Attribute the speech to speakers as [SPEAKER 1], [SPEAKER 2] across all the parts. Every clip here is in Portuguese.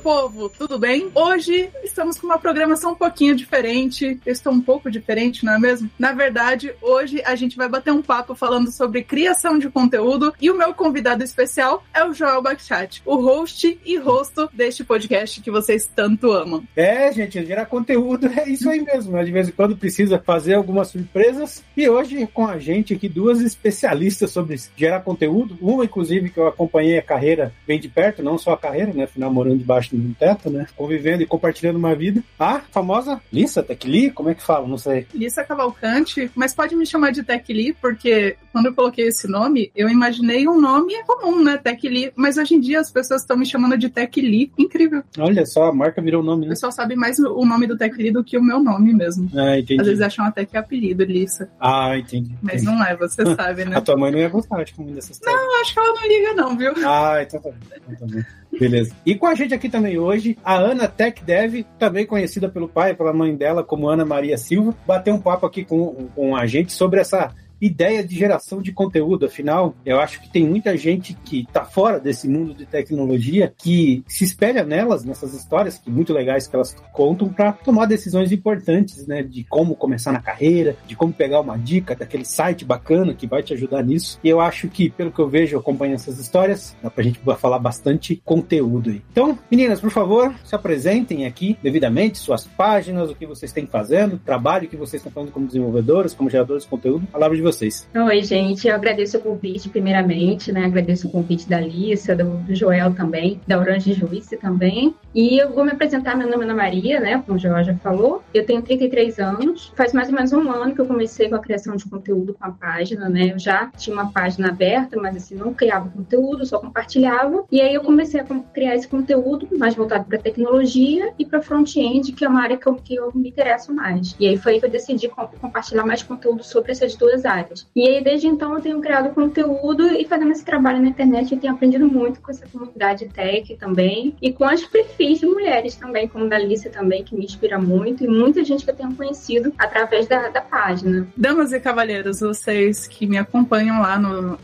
[SPEAKER 1] povo, tudo bem? Hoje estamos com uma programação um pouquinho diferente. Eu estou um pouco diferente, não é mesmo? Na verdade, hoje a gente vai bater um papo falando sobre criação de conteúdo e o meu convidado especial é o Joel Bakhchat, o host e rosto deste podcast que vocês tanto amam.
[SPEAKER 2] É, gente, gerar conteúdo é isso aí mesmo. Né? De vez em quando precisa fazer algumas surpresas. E hoje com a gente aqui duas especialistas sobre gerar conteúdo. Uma, inclusive, que eu acompanhei a carreira bem de perto, não só a carreira, né? Afinal, morando debaixo de um teto, né? Convivendo e compartilhando uma vida. A famosa Lissa Tecli, como é que fala? Não sei.
[SPEAKER 1] Lissa Cavalcante, mas pode me chamar de Tecli, porque quando eu coloquei esse nome, eu imaginei um nome comum, né? Tecli. Mas hoje em dia as pessoas estão me chamando de Tecli. Incrível.
[SPEAKER 2] Olha só, a marca virou o nome, né? O
[SPEAKER 1] pessoal sabe mais o nome do Tecli do que o meu nome mesmo.
[SPEAKER 2] Ah, entendi.
[SPEAKER 1] Às vezes acham até que é apelido, Lissa.
[SPEAKER 2] Ah, entendi.
[SPEAKER 1] Mas
[SPEAKER 2] entendi.
[SPEAKER 1] não é, você sabe, né?
[SPEAKER 2] a tua mãe não ia gostar de comida dessas
[SPEAKER 1] Não, acho que ela não liga, não, viu?
[SPEAKER 2] Ah, então tá. Então tá. Beleza. E com a gente aqui também hoje, a Ana Tech Dev, também conhecida pelo pai e pela mãe dela como Ana Maria Silva, bateu um papo aqui com, com a gente sobre essa ideia de geração de conteúdo. Afinal, eu acho que tem muita gente que está fora desse mundo de tecnologia que se espelha nelas, nessas histórias que muito legais que elas contam para tomar decisões importantes, né? De como começar na carreira, de como pegar uma dica daquele site bacana que vai te ajudar nisso. E eu acho que, pelo que eu vejo, eu acompanho essas histórias, dá pra gente falar bastante conteúdo aí. Então, meninas, por favor, se apresentem aqui devidamente, suas páginas, o que vocês têm fazendo, o trabalho que vocês estão fazendo como desenvolvedoras, como geradores de conteúdo. A palavra de vocês vocês.
[SPEAKER 3] Oi, gente. Eu agradeço o convite, primeiramente, né? Agradeço o convite da Alissa, do, Joel também, da Orange Juice também. E eu vou me apresentar. Meu nome é Ana Maria, né? Como o Joel já falou. Eu tenho 33 anos. Faz mais ou menos um ano que eu comecei com a criação de conteúdo com a página, né? Eu já tinha uma página aberta, mas assim, não criava conteúdo, só compartilhava. E aí eu comecei a criar esse conteúdo mais voltado para tecnologia e para front-end, que é uma área que eu, que eu me interesso mais. E aí foi aí que eu decidi compartilhar mais conteúdo sobre essas duas áreas. E aí, desde então, eu tenho criado conteúdo e fazendo esse trabalho na internet, eu tenho aprendido muito com essa comunidade tech também, e com as perfis de mulheres também, como da Alice também, que me inspira muito, e muita gente que eu tenho conhecido através da, da página.
[SPEAKER 1] Damas e cavalheiros, vocês que me acompanham lá no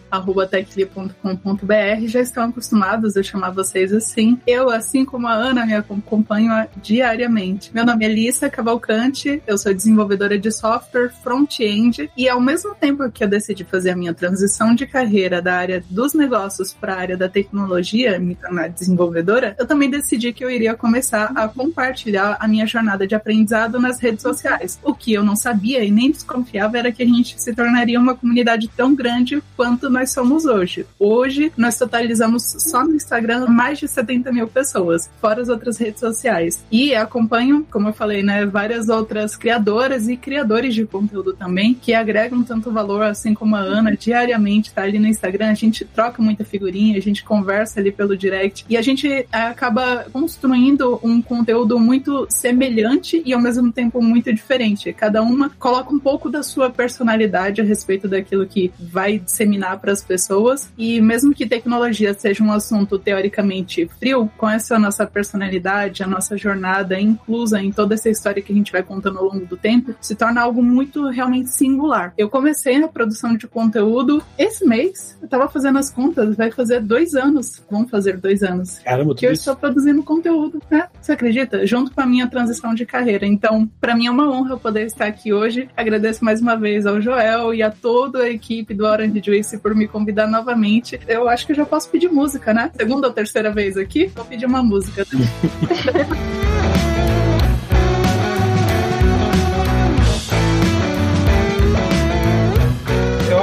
[SPEAKER 1] techly.com.br já estão acostumados a chamar vocês assim. Eu, assim como a Ana, me acompanho diariamente. Meu nome é Lissa Cavalcante, eu sou desenvolvedora de software front-end e ao mesmo tempo tempo que eu decidi fazer a minha transição de carreira da área dos negócios para a área da tecnologia, me tornar desenvolvedora, eu também decidi que eu iria começar a compartilhar a minha jornada de aprendizado nas redes sociais. O que eu não sabia e nem desconfiava era que a gente se tornaria uma comunidade tão grande quanto nós somos hoje. Hoje, nós totalizamos só no Instagram mais de 70 mil pessoas, fora as outras redes sociais. E acompanho, como eu falei, né, várias outras criadoras e criadores de conteúdo também, que agregam tanto valor assim como a Ana, diariamente tá ali no Instagram, a gente troca muita figurinha, a gente conversa ali pelo direct e a gente é, acaba construindo um conteúdo muito semelhante e ao mesmo tempo muito diferente. Cada uma coloca um pouco da sua personalidade a respeito daquilo que vai disseminar para as pessoas e mesmo que tecnologia seja um assunto teoricamente frio, com essa nossa personalidade, a nossa jornada inclusa em toda essa história que a gente vai contando ao longo do tempo, se torna algo muito realmente singular. Eu comecei a produção de conteúdo esse mês. Eu tava fazendo as contas, vai fazer dois anos. Vão fazer dois anos.
[SPEAKER 2] Caramba,
[SPEAKER 1] que eu
[SPEAKER 2] isso.
[SPEAKER 1] estou produzindo conteúdo, né? Você acredita? Junto com a minha transição de carreira. Então, para mim é uma honra poder estar aqui hoje. Agradeço mais uma vez ao Joel e a toda a equipe do Orange Juice por me convidar novamente. Eu acho que eu já posso pedir música, né? Segunda ou terceira vez aqui, vou pedir uma música.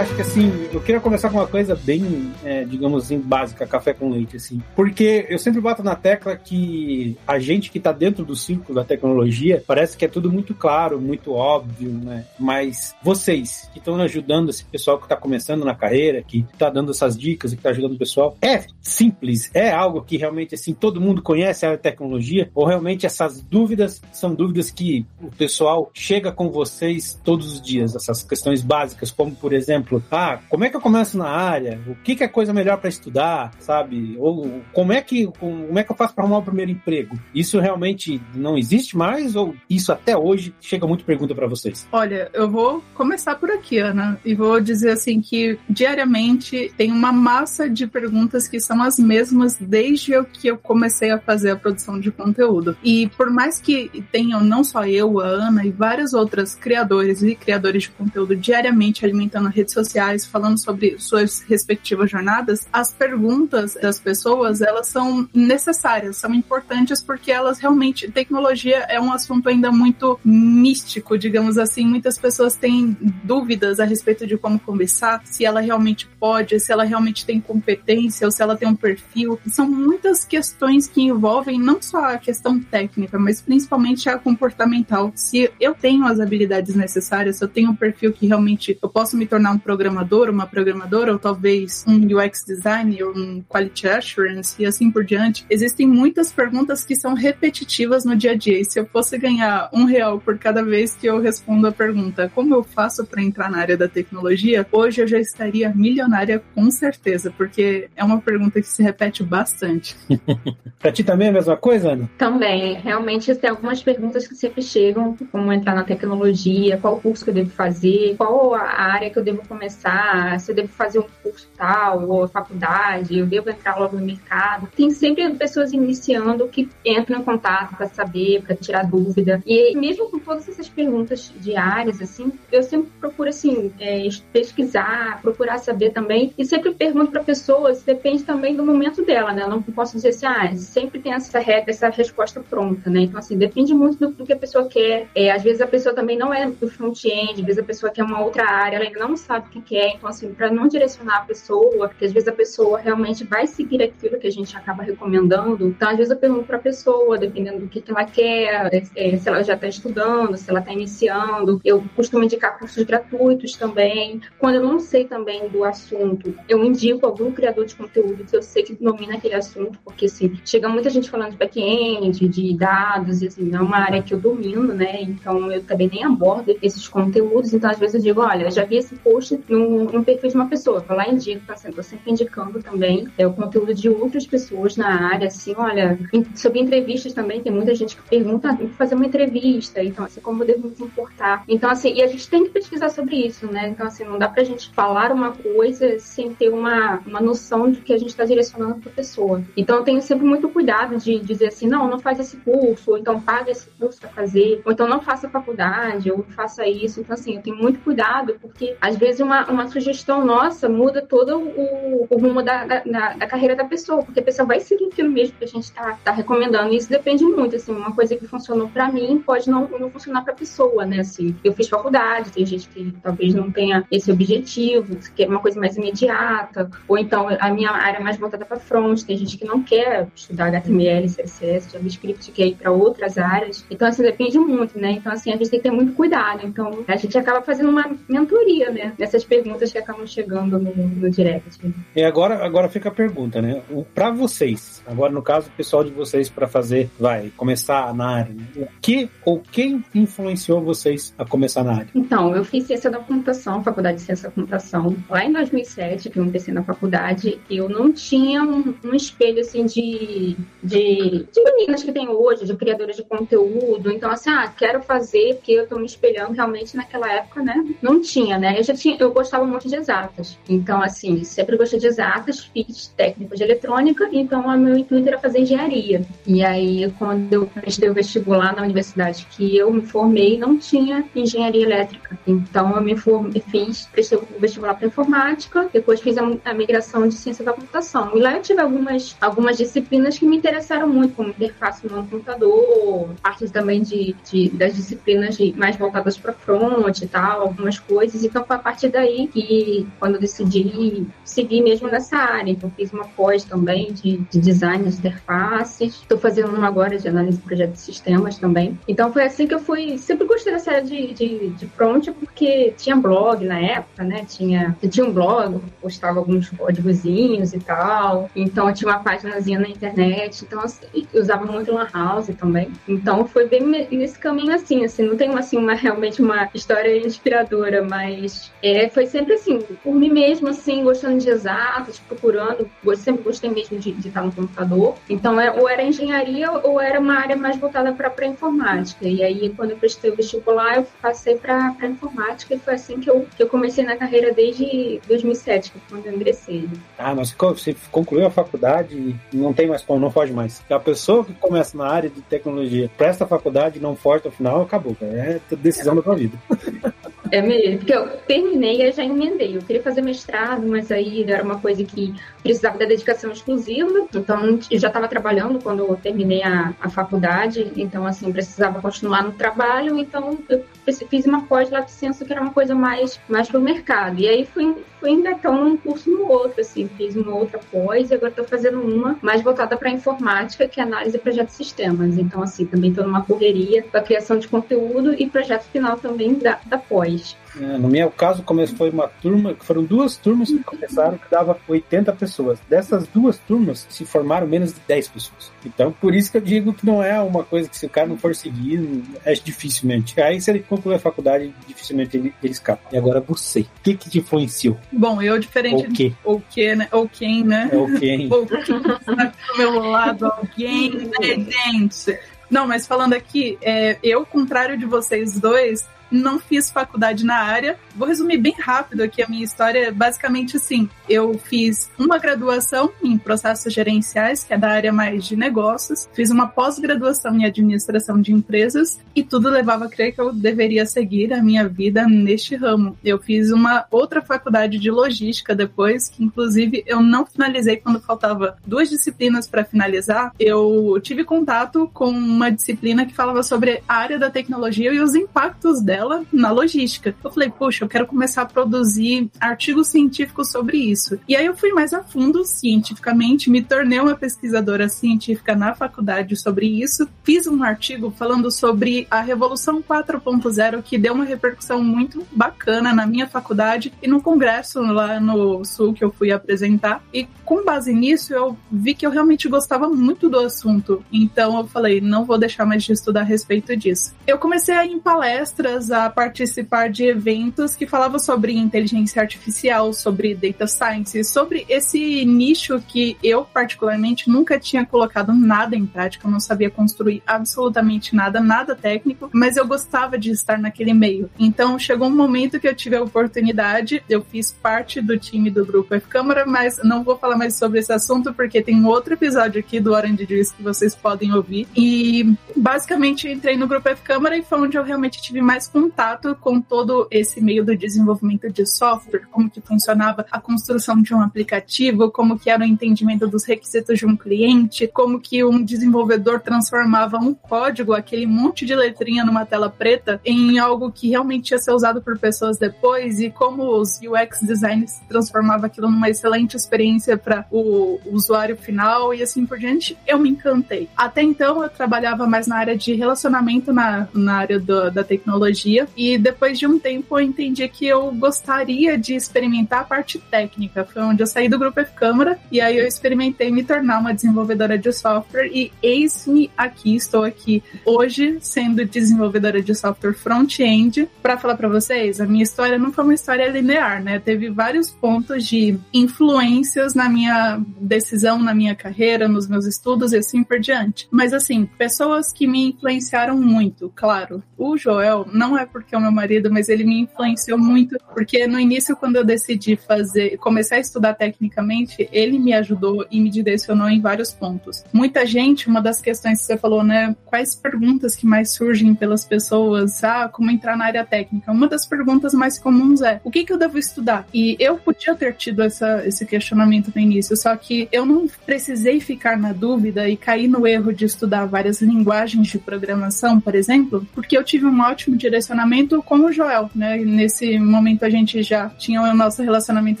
[SPEAKER 2] acho que assim, eu queria começar com uma coisa bem, é, digamos assim, básica, café com leite, assim. Porque eu sempre bato na tecla que a gente que tá dentro do círculo da tecnologia parece que é tudo muito claro, muito óbvio, né? Mas vocês que estão ajudando esse pessoal que tá começando na carreira, que tá dando essas dicas que tá ajudando o pessoal, é simples, é algo que realmente assim todo mundo conhece a tecnologia ou realmente essas dúvidas são dúvidas que o pessoal chega com vocês todos os dias, essas questões básicas, como por exemplo, ah, ah, como é que eu começo na área? O que, que é coisa melhor para estudar, sabe? Ou como é que como é que eu faço para arrumar o primeiro emprego? Isso realmente não existe mais ou isso até hoje chega muito pergunta para vocês?
[SPEAKER 1] Olha, eu vou começar por aqui, Ana, e vou dizer assim que diariamente tem uma massa de perguntas que são as mesmas desde que eu comecei a fazer a produção de conteúdo. E por mais que tenham não só eu, a Ana e várias outras criadores e criadores de conteúdo diariamente alimentando redes sociais, falando sobre suas respectivas jornadas, as perguntas das pessoas, elas são necessárias, são importantes porque elas realmente tecnologia é um assunto ainda muito místico, digamos assim. Muitas pessoas têm dúvidas a respeito de como começar, se ela realmente pode, se ela realmente tem competência ou se ela tem um perfil. São muitas questões que envolvem não só a questão técnica, mas principalmente a comportamental. Se eu tenho as habilidades necessárias, se eu tenho um perfil que realmente eu posso me tornar um programador, uma programadora, ou talvez um UX designer, um quality assurance e assim por diante, existem muitas perguntas que são repetitivas no dia a dia. E se eu fosse ganhar um real por cada vez que eu respondo a pergunta como eu faço para entrar na área da tecnologia, hoje eu já estaria milionária com certeza, porque é uma pergunta que se repete bastante.
[SPEAKER 2] para ti também é a mesma coisa, Ana?
[SPEAKER 3] Também. Realmente tem algumas perguntas que sempre chegam, como entrar na tecnologia, qual curso que eu devo fazer, qual a área que eu devo começar, se eu devo fazer um curso tal, ou faculdade, eu devo entrar logo no mercado. Tem sempre pessoas iniciando que entram em contato para saber, para tirar dúvida. E mesmo com todas essas perguntas diárias, assim, eu sempre procuro, assim, é, pesquisar, procurar saber também. E sempre pergunto para pessoas, depende também do momento dela, né? Eu não posso dizer assim, ah, sempre tem essa regra, essa resposta pronta, né? Então, assim, depende muito do, do que a pessoa quer. É, às vezes a pessoa também não é do front-end, às vezes a pessoa quer uma outra área, ela ainda não sabe que quer. Então, assim, para não direcionar a pessoa, que às vezes a pessoa realmente vai seguir aquilo que a gente acaba recomendando. Então, às vezes eu pergunto para a pessoa, dependendo do que, que ela quer, é, se ela já está estudando, se ela está iniciando. Eu costumo indicar cursos gratuitos também. Quando eu não sei também do assunto, eu indico algum criador de conteúdo que eu sei que domina aquele assunto, porque assim, chega muita gente falando de back-end, de dados, e assim, é uma área que eu domino, né? Então eu também nem abordo esses conteúdos. Então, às vezes, eu digo, olha, já vi esse post no, no perfil de uma pessoa, vou lá e indico, tá tô sempre indicando também é, o conteúdo de outras pessoas na área, assim, olha, sobre entrevistas também, tem muita gente que pergunta, ah, que fazer uma entrevista, então, assim, como eu devo me comportar. Então, assim, e a gente tem que pesquisar sobre isso, né? Então, assim, não dá pra gente falar uma coisa sem ter uma, uma noção de que a gente está direcionando pra pessoa. Então, eu tenho sempre muito cuidado de dizer assim, não, não faz esse curso, ou então paga esse curso para fazer, ou então não faça faculdade, ou faça isso. Então, assim, eu tenho muito cuidado, porque às vezes uma, uma sugestão nossa muda todo o, o rumo da, da, da, carreira da pessoa, porque a pessoa vai seguir aquilo mesmo que a gente está tá recomendando. E isso depende muito, assim, uma coisa que funcionou para mim pode não, não funcionar para a pessoa, né? Assim, eu fiz faculdade, tem gente que talvez não tenha esse objetivo, que quer uma coisa mais imediata, ou então a minha área é mais voltada para front, tem gente que não quer estudar HTML, CSS, JavaScript, quer ir para outras áreas. Então, assim, depende muito, né? Então, assim, a gente tem que ter muito cuidado. Então, a gente acaba fazendo uma mentoria, né? Nessas perguntas que acabam chegando no, no direct.
[SPEAKER 2] E agora, agora fica a pergunta, né? Para vocês, agora no caso, o pessoal de vocês para fazer, vai, começar na área, né? o que ou quem influenciou vocês a começar na área?
[SPEAKER 3] Então, eu fiz ciência da computação, faculdade de ciência da computação, lá em 2007, que eu comecei na faculdade, eu não tinha um, um espelho, assim, de, de, de meninas que tem hoje, de criadoras de conteúdo. Então, assim, ah, quero fazer porque eu tô me espelhando realmente naquela época, né? Não tinha, né? Eu já tinha, eu gostava muito de exatas. Então, assim, sempre gostei de exatas, fiz técnico de eletrônica, então o meu intuito era fazer engenharia. E aí, quando eu prestei o vestibular na universidade que eu me formei, não tinha engenharia elétrica. Então, eu me formei, fiz, prestei o vestibular para informática, depois fiz a, a migração de ciência da computação. E lá eu tive algumas, algumas disciplinas que me interessaram muito, como interface no computador, parte também de, de das disciplinas de, mais voltadas para front e tal, algumas coisas. Então, foi a partir daí que, quando eu decidi seguir mesmo nessa área, então fiz uma pós também de, de design de interfaces. Estou fazendo uma agora de análise de projetos de sistemas também. Então, foi assim que eu fui. Sempre gostei dessa área de, de, de front, porque tinha blog na época, né? Tinha, tinha um blog, postava alguns códigozinhos e tal. Então, eu tinha uma páginazinha na internet. Então, assim, usava muito Lan House também. Então, foi bem nesse caminho assim, assim, não tem assim uma realmente uma história inspiradora, mas é, foi sempre assim, por mim mesma, assim, gostando de exatas, procurando, sempre gostei mesmo de, de estar no computador. Então, é, ou era engenharia ou era uma área mais voltada para informática. E aí, quando eu prestei o vestibular, eu passei para informática e foi assim que eu, que eu comecei na carreira desde 2007, que foi quando eu ingressei.
[SPEAKER 2] Ah, mas você concluiu a faculdade e não tem mais como, não foge mais. A pessoa que começa na área de tecnologia, presta a faculdade não foge ao final, acabou. É decisão da tua vida.
[SPEAKER 3] É mesmo, porque eu terminei e já emendei. Eu queria fazer mestrado, mas aí era uma coisa que precisava da dedicação exclusiva. Então, eu já estava trabalhando quando eu terminei a, a faculdade. Então, assim, precisava continuar no trabalho. Então, eu fiz uma pós lá de ciência que era uma coisa mais, mais para o mercado. E aí fui, fui engatando um curso no outro, assim. Fiz uma outra pós e agora estou fazendo uma mais voltada para informática, que é análise de projetos de sistemas. Então, assim, também estou numa correria para criação de conteúdo e projeto final também da, da pós.
[SPEAKER 2] É, no meu caso, começou foi uma turma, foram duas turmas que começaram que dava 80 pessoas. Dessas duas turmas se formaram menos de 10 pessoas. Então, por isso que eu digo que não é uma coisa que se o cara não for seguir, é dificilmente. Aí se ele concluir a faculdade, dificilmente ele, ele escapa. E agora você, o que que te influenciou?
[SPEAKER 1] Bom, eu diferente...
[SPEAKER 2] O quê?
[SPEAKER 1] O que, né? Ou quem, né?
[SPEAKER 2] É o quem.
[SPEAKER 1] Ou quem está do meu lado, alguém, né, gente? Não, mas falando aqui, é, eu, contrário de vocês dois, não fiz faculdade na área. Vou resumir bem rápido aqui a minha história. Basicamente, assim, eu fiz uma graduação em processos gerenciais, que é da área mais de negócios, fiz uma pós-graduação em administração de empresas e tudo levava a crer que eu deveria seguir a minha vida neste ramo. Eu fiz uma outra faculdade de logística depois, que inclusive eu não finalizei quando faltava duas disciplinas para finalizar. Eu tive contato com uma disciplina que falava sobre a área da tecnologia e os impactos dela na logística. Eu falei, poxa, eu quero começar a produzir artigos científicos sobre isso. E aí eu fui mais a fundo cientificamente, me tornei uma pesquisadora científica na faculdade sobre isso. Fiz um artigo falando sobre a Revolução 4.0, que deu uma repercussão muito bacana na minha faculdade e no congresso lá no Sul que eu fui apresentar. E com base nisso, eu vi que eu realmente gostava muito do assunto. Então eu falei, não vou deixar mais de estudar a respeito disso. Eu comecei a ir em palestras a participar de eventos que falavam sobre inteligência artificial, sobre data science, sobre esse nicho que eu, particularmente, nunca tinha colocado nada em prática, eu não sabia construir absolutamente nada, nada técnico, mas eu gostava de estar naquele meio. Então chegou um momento que eu tive a oportunidade, eu fiz parte do time do grupo F Câmara, mas não vou falar mais sobre esse assunto porque tem outro episódio aqui do Orange Juice que vocês podem ouvir. E basicamente entrei no grupo F Câmara e foi onde eu realmente tive mais contato com todo esse meio do desenvolvimento de software, como que funcionava a construção de um aplicativo, como que era o entendimento dos requisitos de um cliente, como que um desenvolvedor transformava um código, aquele monte de letrinha numa tela preta, em algo que realmente ia ser usado por pessoas depois e como os UX designers transformava aquilo numa excelente experiência para o usuário final e assim por diante, eu me encantei. Até então eu trabalhava mais na área de relacionamento na, na área do, da tecnologia e depois de um tempo eu entendi que eu gostaria de experimentar a parte técnica. Foi onde eu saí do grupo F Câmara e aí eu experimentei me tornar uma desenvolvedora de software e eis-me aqui, estou aqui hoje sendo desenvolvedora de software front-end. Para falar para vocês, a minha história não foi uma história linear, né? Teve vários pontos de influências na minha decisão, na minha carreira, nos meus estudos e assim por diante. Mas assim, pessoas que me influenciaram muito, claro. O Joel não é é porque é o meu marido, mas ele me influenciou muito, porque no início, quando eu decidi fazer, começar a estudar tecnicamente, ele me ajudou e me direcionou em vários pontos. Muita gente, uma das questões que você falou, né? Quais perguntas que mais surgem pelas pessoas? Ah, como entrar na área técnica? Uma das perguntas mais comuns é: o que, que eu devo estudar? E eu podia ter tido essa, esse questionamento no início, só que eu não precisei ficar na dúvida e cair no erro de estudar várias linguagens de programação, por exemplo, porque eu tive um ótimo direcionamento relacionamento com o Joel, né? Nesse momento a gente já tinha o nosso relacionamento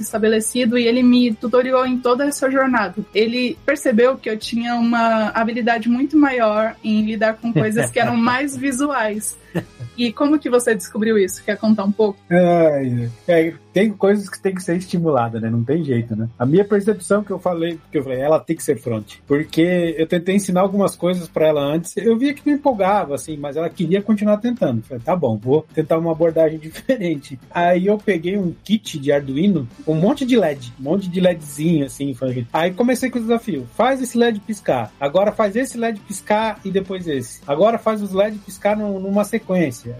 [SPEAKER 1] estabelecido e ele me tutoriou em toda essa jornada. Ele percebeu que eu tinha uma habilidade muito maior em lidar com coisas que eram mais visuais. E como que você descobriu isso? Quer contar um pouco?
[SPEAKER 2] É, é, tem coisas que tem que ser estimulada, né? Não tem jeito, né? A minha percepção que eu falei, que eu falei, ela tem que ser front. Porque eu tentei ensinar algumas coisas para ela antes, eu via que me empolgava, assim, mas ela queria continuar tentando. Falei, tá bom. vou tentar uma abordagem diferente. Aí eu peguei um kit de Arduino, um monte de LED, um monte de LEDzinho assim. Aí comecei com o desafio: faz esse LED piscar, agora faz esse LED piscar e depois esse. Agora faz os LED piscar numa sequência.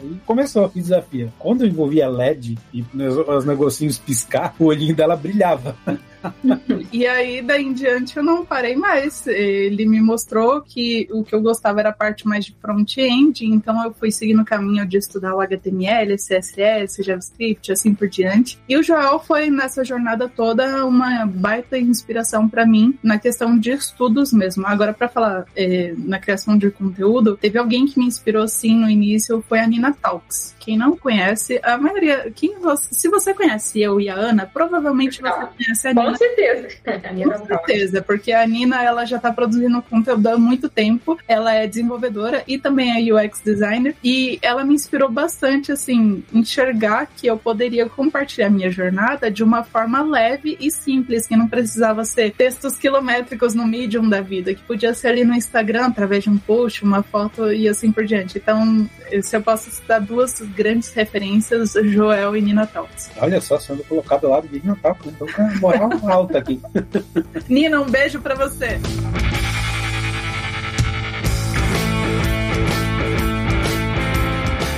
[SPEAKER 2] Aí começou o desafio. Quando envolvia LED e os negocinhos piscar, o olhinho dela brilhava.
[SPEAKER 1] e aí, daí em diante, eu não parei mais. Ele me mostrou que o que eu gostava era a parte mais de front-end, então eu fui seguindo o caminho de estudar o HTML, CSS, JavaScript, assim por diante. E o Joel foi nessa jornada toda uma baita inspiração para mim na questão de estudos mesmo. Agora, para falar é, na criação de conteúdo, teve alguém que me inspirou sim no início, foi a Nina Talks. Quem não conhece, a maioria, quem se você conhece eu e a Ana, provavelmente você conhece a Nina
[SPEAKER 3] com certeza.
[SPEAKER 1] Com certeza, porque a Nina ela já está produzindo conteúdo há muito tempo. Ela é desenvolvedora e também é UX designer. E ela me inspirou bastante, assim, enxergar que eu poderia compartilhar minha jornada de uma forma leve e simples, que não precisava ser textos quilométricos no Medium da vida, que podia ser ali no Instagram, através de um post, uma foto e assim por diante. Então, se eu posso citar duas grandes referências, Joel e Nina Talks.
[SPEAKER 2] Olha só, sendo colocado lá de Nina Talks, então com moral alta aqui.
[SPEAKER 1] Nina, um beijo para você.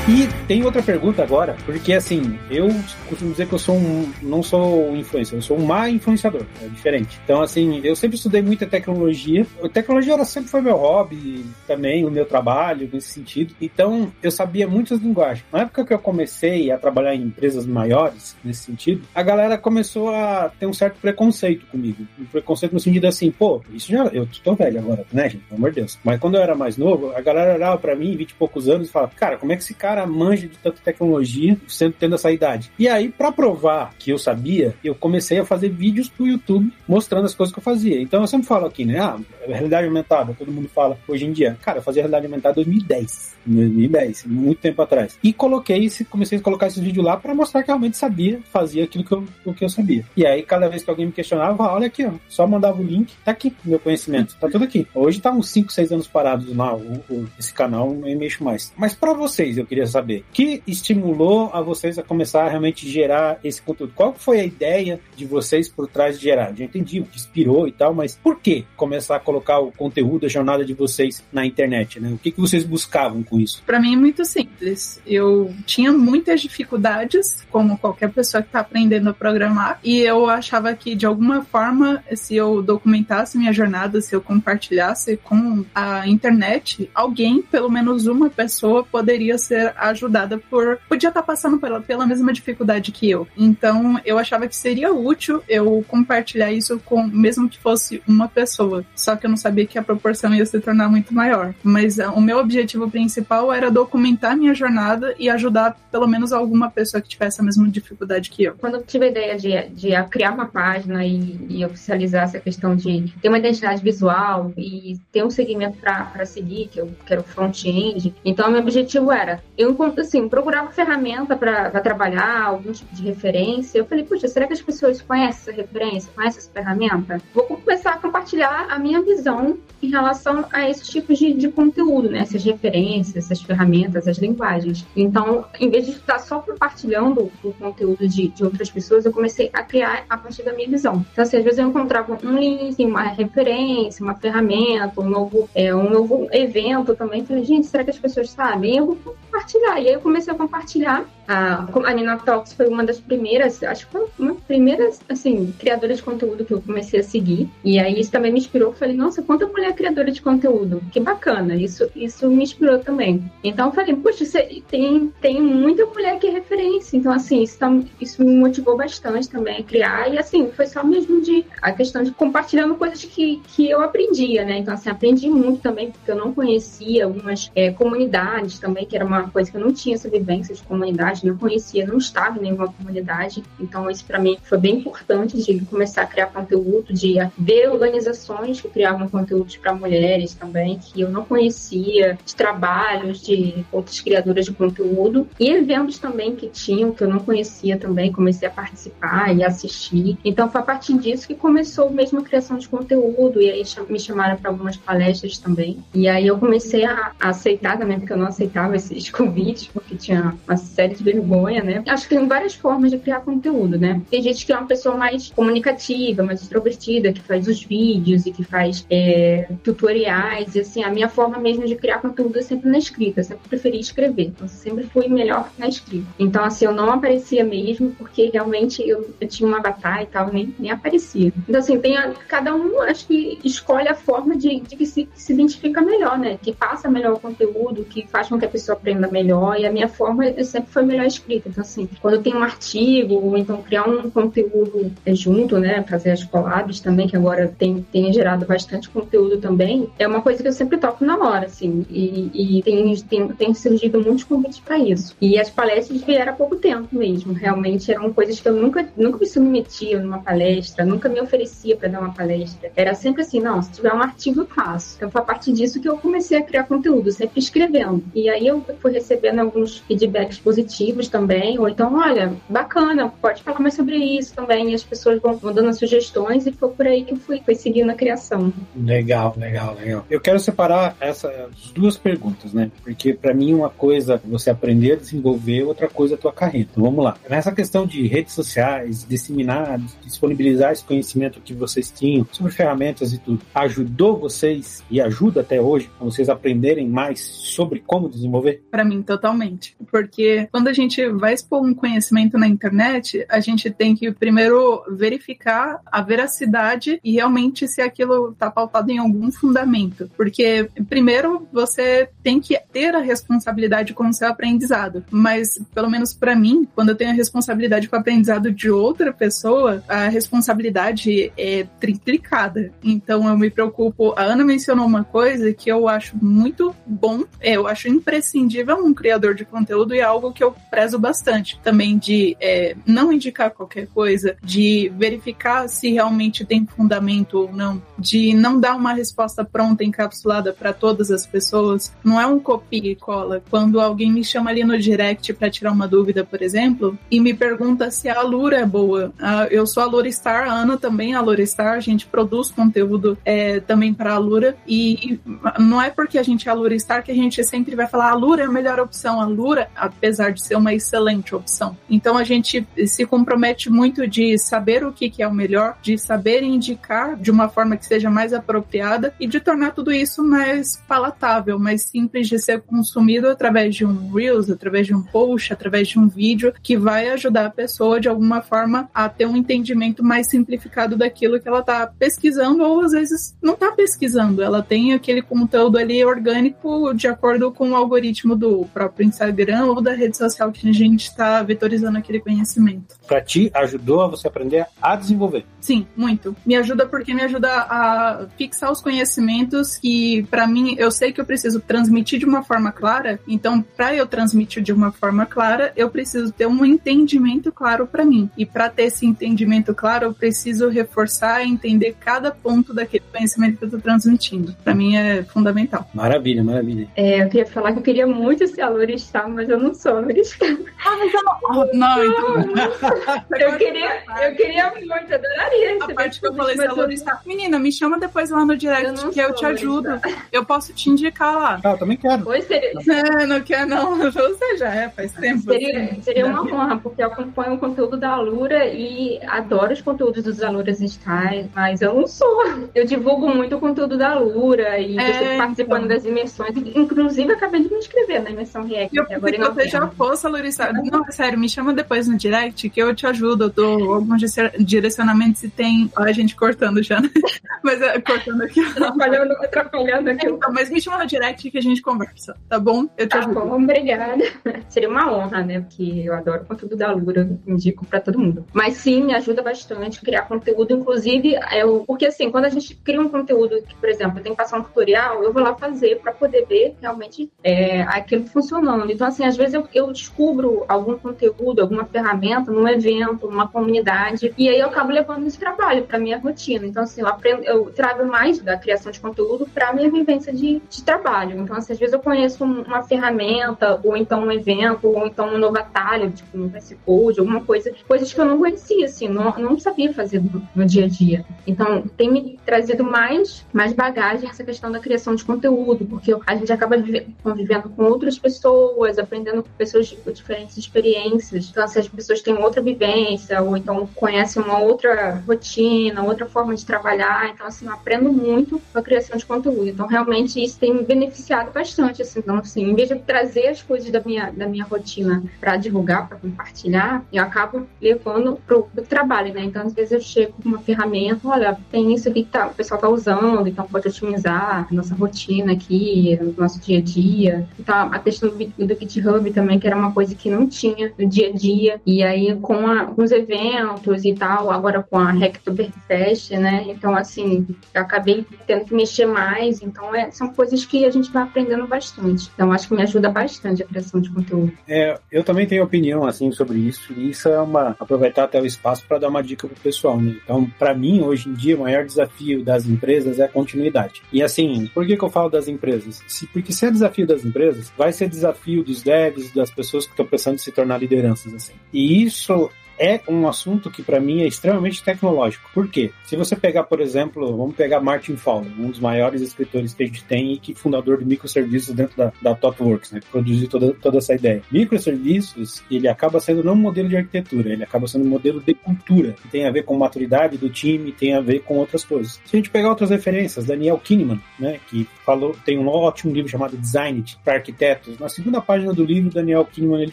[SPEAKER 2] E tem outra pergunta agora, porque assim, eu costumo dizer que eu sou um, não sou um influencer, eu sou um má influenciador, é diferente. Então, assim, eu sempre estudei muita tecnologia. A tecnologia era, sempre foi meu hobby, também o meu trabalho nesse sentido. Então, eu sabia muitas linguagens. Na época que eu comecei a trabalhar em empresas maiores, nesse sentido, a galera começou a ter um certo preconceito comigo. Um preconceito no sentido assim, pô, isso já, eu tô velho agora, né, gente? Pelo amor de Deus. Mas quando eu era mais novo, a galera olhava pra mim, 20 e poucos anos, e falava, cara, como é que esse cara manja de tanta tecnologia, sendo tendo essa idade. E aí, para provar que eu sabia, eu comecei a fazer vídeos pro YouTube mostrando as coisas que eu fazia. Então eu sempre falo aqui, né? Ah, realidade aumentada, todo mundo fala hoje em dia. Cara, eu fazia realidade aumentada em 2010. Em 2010, muito tempo atrás. E coloquei, comecei a colocar esses vídeos lá para mostrar que realmente sabia, fazia aquilo que eu, que eu sabia. E aí, cada vez que alguém me questionava, olha aqui, ó, só mandava o link, tá aqui, meu conhecimento, tá tudo aqui. Hoje tá uns 5, 6 anos parados lá, o, o, esse canal, nem mexo mais. Mas para vocês, eu queria saber. que estimulou a vocês a começar a realmente gerar esse conteúdo? Qual foi a ideia de vocês por trás de gerar? Já entendi o que inspirou e tal, mas por que começar a colocar o conteúdo, a jornada de vocês na internet? Né? O que, que vocês buscavam com isso?
[SPEAKER 1] Para mim é muito simples. Eu tinha muitas dificuldades, como qualquer pessoa que está aprendendo a programar, e eu achava que de alguma forma, se eu documentasse minha jornada, se eu compartilhasse com a internet, alguém, pelo menos uma pessoa, poderia ser ajudada por. podia estar passando pela, pela mesma dificuldade que eu. Então eu achava que seria útil eu compartilhar isso com, mesmo que fosse uma pessoa. Só que eu não sabia que a proporção ia se tornar muito maior. Mas uh, o meu objetivo principal era documentar minha jornada e ajudar pelo menos alguma pessoa que tivesse a mesma dificuldade que eu.
[SPEAKER 3] Quando eu tive a ideia de, de criar uma página e, e oficializar essa questão de ter uma identidade visual e ter um segmento para seguir, que eu quero front-end, então meu objetivo era eu assim, procurava ferramenta para trabalhar, algum tipo de referência. Eu falei, puxa, será que as pessoas conhecem essa referência, conhecem essa ferramenta? Vou começar a compartilhar a minha visão em relação a esses tipos de, de conteúdo, né? Essas referências, essas ferramentas, as linguagens. Então, em vez de estar só compartilhando o conteúdo de, de outras pessoas, eu comecei a criar a partir da minha visão. Então, assim, às vezes eu encontrava um link, uma referência, uma ferramenta, um novo, é, um novo evento também. Falei, gente, será que as pessoas sabem? Eu compartilhar. E aí eu comecei a compartilhar. A, a Nina Talks foi uma das primeiras, acho que foi uma das primeiras, assim, criadoras de conteúdo que eu comecei a seguir. E aí isso também me inspirou. Eu falei, nossa, quanta mulher criadora de conteúdo. Que bacana. Isso, isso me inspirou também. Então eu falei, puxa, tem, tem muita mulher que é referência. Então, assim, isso, tá, isso me motivou bastante também a criar. E assim, foi só mesmo de a questão de compartilhando coisas que, que eu aprendia, né? Então, assim, aprendi muito também, porque eu não conhecia algumas é, comunidades também, que era uma coisa que eu não tinha essa vivência de comunidade não conhecia, não estava em nenhuma comunidade. Então, isso para mim foi bem importante de começar a criar conteúdo, de ver organizações que criavam conteúdos para mulheres também, que eu não conhecia, de trabalhos de outras criadoras de conteúdo, e eventos também que tinham, que eu não conhecia também, comecei a participar e assistir. Então, foi a partir disso que começou mesmo a criação de conteúdo, e aí me chamaram para algumas palestras também. E aí eu comecei a aceitar também, porque eu não aceitava esses convites, porque tinha uma série de vergonha, né? Acho que tem várias formas de criar conteúdo, né? Tem gente que é uma pessoa mais comunicativa, mais extrovertida, que faz os vídeos e que faz é, tutoriais. E assim, a minha forma mesmo de criar conteúdo é sempre na escrita. Eu sempre preferi escrever. Então, sempre fui melhor na escrita. Então, assim, eu não aparecia mesmo, porque realmente eu, eu tinha uma batalha e tal, nem, nem aparecia. Então, assim, tem a, cada um, acho que escolhe a forma de, de que se, se identifica melhor, né? Que passa melhor o conteúdo, que faz com que a pessoa aprenda melhor. E a minha forma sempre foi melhor escrita. Então, assim, quando tenho um artigo, ou então criar um conteúdo é, junto, né? Fazer as collabs também, que agora tem, tem gerado bastante conteúdo também, é uma coisa que eu sempre toco na hora, assim. E, e tem, tem, tem surgido muitos convites para isso. E as palestras vieram há pouco tempo mesmo. Realmente eram coisas que eu nunca, nunca me submetia numa palestra, nunca me oferecia para dar uma palestra. Era sempre assim, não, se tiver um artigo eu faço. Então foi a partir disso que eu comecei a criar conteúdo, sempre escrevendo. E aí eu fui recebendo alguns feedbacks positivos também, ou então, olha, bacana, pode falar mais sobre isso também. E as pessoas vão, vão dando sugestões e foi por aí que eu fui, fui seguindo a criação.
[SPEAKER 2] Legal, legal, legal. Eu quero separar essas duas perguntas, né? Porque para mim uma coisa é você aprender a desenvolver, outra coisa é a tua carreira. Então vamos lá. Nessa questão de redes sociais, disseminar, disponibilizar esse conhecimento que vocês tinham sobre ferramentas e tudo, ajudou vocês e ajuda até hoje a vocês aprenderem mais sobre como desenvolver?
[SPEAKER 1] Para mim, totalmente. Porque quando a gente vai expor um conhecimento na internet, a gente tem que primeiro verificar a veracidade e realmente se aquilo está pautado em algum fundamento. Porque, primeiro, você tem que ter a responsabilidade com o seu aprendizado. Mas, pelo menos para mim, quando eu tenho a responsabilidade com o aprendizado de outra pessoa, a responsabilidade é triplicada. Então, eu me preocupo. A Ana mencionou uma coisa que eu acho muito bom, é, eu acho imprescindível um criador de conteúdo e é algo que eu prezo bastante. Também de é, não indicar qualquer coisa, de verificar se realmente tem fundamento ou não, de não dar uma resposta pronta, encapsulada para todas as pessoas. Não é um copia e cola. Quando alguém me chama ali no direct para tirar uma dúvida, por exemplo, e me pergunta se a Lura é boa. Uh, eu sou a Lura Star, a Ana também é a Lura Star, a gente produz conteúdo é, também para a Lura, e não é porque a gente é a Lura Star que a gente sempre vai falar a Lura é melhor opção. A Lura, apesar de ser uma excelente opção. Então a gente se compromete muito de saber o que, que é o melhor, de saber indicar de uma forma que seja mais apropriada e de tornar tudo isso mais palatável, mais simples de ser consumido através de um Reels, através de um post, através de um vídeo que vai ajudar a pessoa de alguma forma a ter um entendimento mais simplificado daquilo que ela está pesquisando ou às vezes não está pesquisando, ela tem aquele conteúdo ali orgânico de acordo com o algoritmo do próprio Instagram ou da rede social que a gente está vetorizando aquele conhecimento.
[SPEAKER 2] Para ti, ajudou a você aprender a desenvolver?
[SPEAKER 1] Sim, muito. Me ajuda porque me ajuda a fixar os conhecimentos que, para mim, eu sei que eu preciso transmitir de uma forma clara. Então, para eu transmitir de uma forma clara, eu preciso ter um entendimento claro para mim. E para ter esse entendimento claro, eu preciso reforçar e entender cada ponto daquele conhecimento que eu estou transmitindo. Para mim é fundamental.
[SPEAKER 2] Maravilha, maravilha.
[SPEAKER 3] É, eu queria falar que eu queria muito ser alurista, mas eu não sou alurista.
[SPEAKER 1] Ah, mas eu não. Não, então.
[SPEAKER 3] eu queria, eu queria muito, adoraria.
[SPEAKER 1] A parte que eu falei, alurista. Menina, me chama depois lá no direct eu que eu te ajudo. Eu posso te indicar lá.
[SPEAKER 2] Ah, eu também quero.
[SPEAKER 3] Oi, seria...
[SPEAKER 1] É, não quer não. Você já é, faz tempo.
[SPEAKER 3] Seria, assim. seria uma honra, porque eu acompanho o conteúdo da Alura e adoro os conteúdos dos Aluras Style, mas eu não sou. Eu divulgo muito o conteúdo da Alura e é, você participando então. das imersões. Inclusive, acabei de me inscrever na imersão React.
[SPEAKER 1] Eu agora que você já fosse alurista. Não, sério, me chama depois no direct que eu te ajudo. Eu dou alguns direcionamentos se tem. Olha a gente cortando já, né? Mas é, cortando aqui.
[SPEAKER 3] Atrapalhando, atrapalhando aqui.
[SPEAKER 1] Então, mas me chama no direct que a gente conversa, tá bom?
[SPEAKER 3] Eu te tá ajudo. bom, obrigada. Seria uma honra, né? Porque eu adoro o conteúdo da Lura, indico pra todo mundo. Mas sim, me ajuda bastante criar conteúdo, inclusive, eu, porque assim, quando a gente cria um conteúdo que, por exemplo, eu tenho que passar um tutorial, eu vou lá fazer pra poder ver realmente é, aquilo funcionando. Então, assim, às vezes eu, eu descubro algum conteúdo, alguma ferramenta num evento, numa comunidade, e aí eu acabo levando esse trabalho para minha rotina. Então, assim, eu, aprendo, eu trago mais da criação de conteúdo para minha vivência de, de trabalho. Então, assim, às vezes eu conheço uma ferramenta, ou então um evento, ou então um novo atalho, tipo um VS Code, alguma coisa, coisas que eu não conhecia, assim, não, não sabia fazer no, no dia a dia. Então, tem me trazido mais, mais bagagem essa questão da criação de conteúdo, porque a gente acaba convivendo com outras pessoas, aprendendo com pessoas de diferentes experiências. Então, se as pessoas têm outra vivência, ou então conhecem uma outra rotina, outra forma de trabalhar, então, assim, eu aprendo muito com a criação de conteúdo. Então, realmente, isso tem me beneficiado bastante, assim. Então, assim, em vez de trazer as coisas da minha, da minha rotina para divulgar, para compartilhar, eu acabo levando pro, pro trabalho, né? Então, às vezes eu chego com uma ferramenta, olha, tem isso aqui que tá, o pessoal tá usando, então pode otimizar a nossa rotina aqui, no nosso dia a dia. Então, a questão do, GitHub também, que era uma coisa que não tinha no dia a dia. E aí, com, a, com os eventos e tal, agora com a Hacktoberfest, né? Então, assim, eu acabei tendo que mexer mais. Então, é, são coisas que a gente vai aprendendo bastante. Então, acho que me ajuda bastante a criação de conteúdo.
[SPEAKER 2] É, eu também tenho opinião, assim, sobre isso. E isso é uma... aproveitar até o espaço para dar uma dica pro pessoal, né? Então, para mim, hoje em dia, o maior desafio das empresas é a continuidade. E assim, por que, que eu falo das empresas? Se, porque se é desafio das empresas, vai ser desafio dos devs, das pessoas que estão pensando em se tornar lideranças, assim. E isso é um assunto que para mim é extremamente tecnológico. Por quê? Se você pegar, por exemplo, vamos pegar Martin Fowler, um dos maiores escritores que a gente tem e que fundador de microserviços dentro da, da TopWorks, né, que produziu toda, toda essa ideia. Microserviços, ele acaba sendo não um modelo de arquitetura, ele acaba sendo um modelo de cultura, que tem a ver com maturidade do time, tem a ver com outras coisas. Se a gente pegar outras referências, Daniel Kahneman, né, que falou, tem um ótimo livro chamado Design para arquitetos. Na segunda página do livro, Daniel Kahneman ele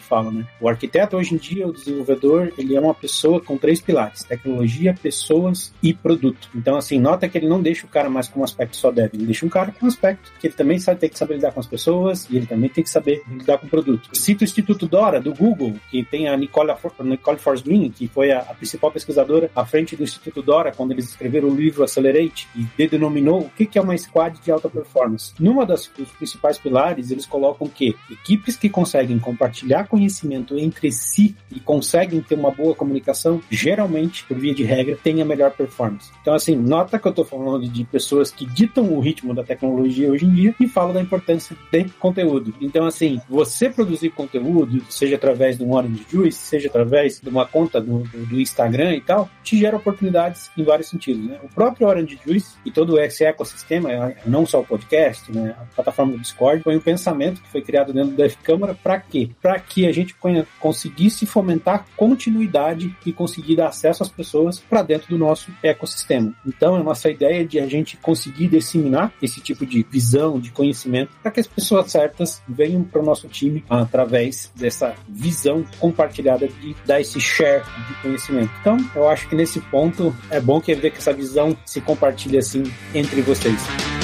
[SPEAKER 2] fala, né, o arquiteto hoje em dia, o desenvolvedor, ele é uma pessoa com três pilares: tecnologia, pessoas e produto. Então, assim, nota que ele não deixa o cara mais com um aspecto só dev, ele deixa um cara com um aspecto que ele também sabe, tem que saber lidar com as pessoas e ele também tem que saber lidar com o produto. Cito o Instituto Dora, do Google, que tem a Nicole, Nicole Force Green, que foi a, a, principal pesquisadora à frente do Instituto Dora, quando eles escreveram o livro Accelerate e denominou o que é uma squad de alta performance. Numa das dos principais pilares, eles colocam que equipes que conseguem compartilhar conhecimento entre si e conseguem ter uma boa comunicação, geralmente, por via de regra, tem a melhor performance. Então, assim, nota que eu estou falando de pessoas que ditam o ritmo da tecnologia hoje em dia e falam da importância de conteúdo. Então, assim, você produzir conteúdo, seja através de um Orange Juice, seja através de uma conta do, do, do Instagram e tal, te gera oportunidades em vários sentidos. Né? O próprio Orange Juice e todo esse ecossistema, não só o podcast, né, a plataforma do Discord, foi um pensamento que foi criado dentro da Câmara para quê? Para que a gente conseguisse fomentar continuidade e conseguir dar acesso às pessoas para dentro do nosso ecossistema. Então, a nossa ideia é de a gente conseguir disseminar esse tipo de visão, de conhecimento, para que as pessoas certas venham para o nosso time através dessa visão compartilhada de dar esse share de conhecimento. Então, eu acho que nesse ponto é bom que ver que essa visão se compartilhe assim entre vocês.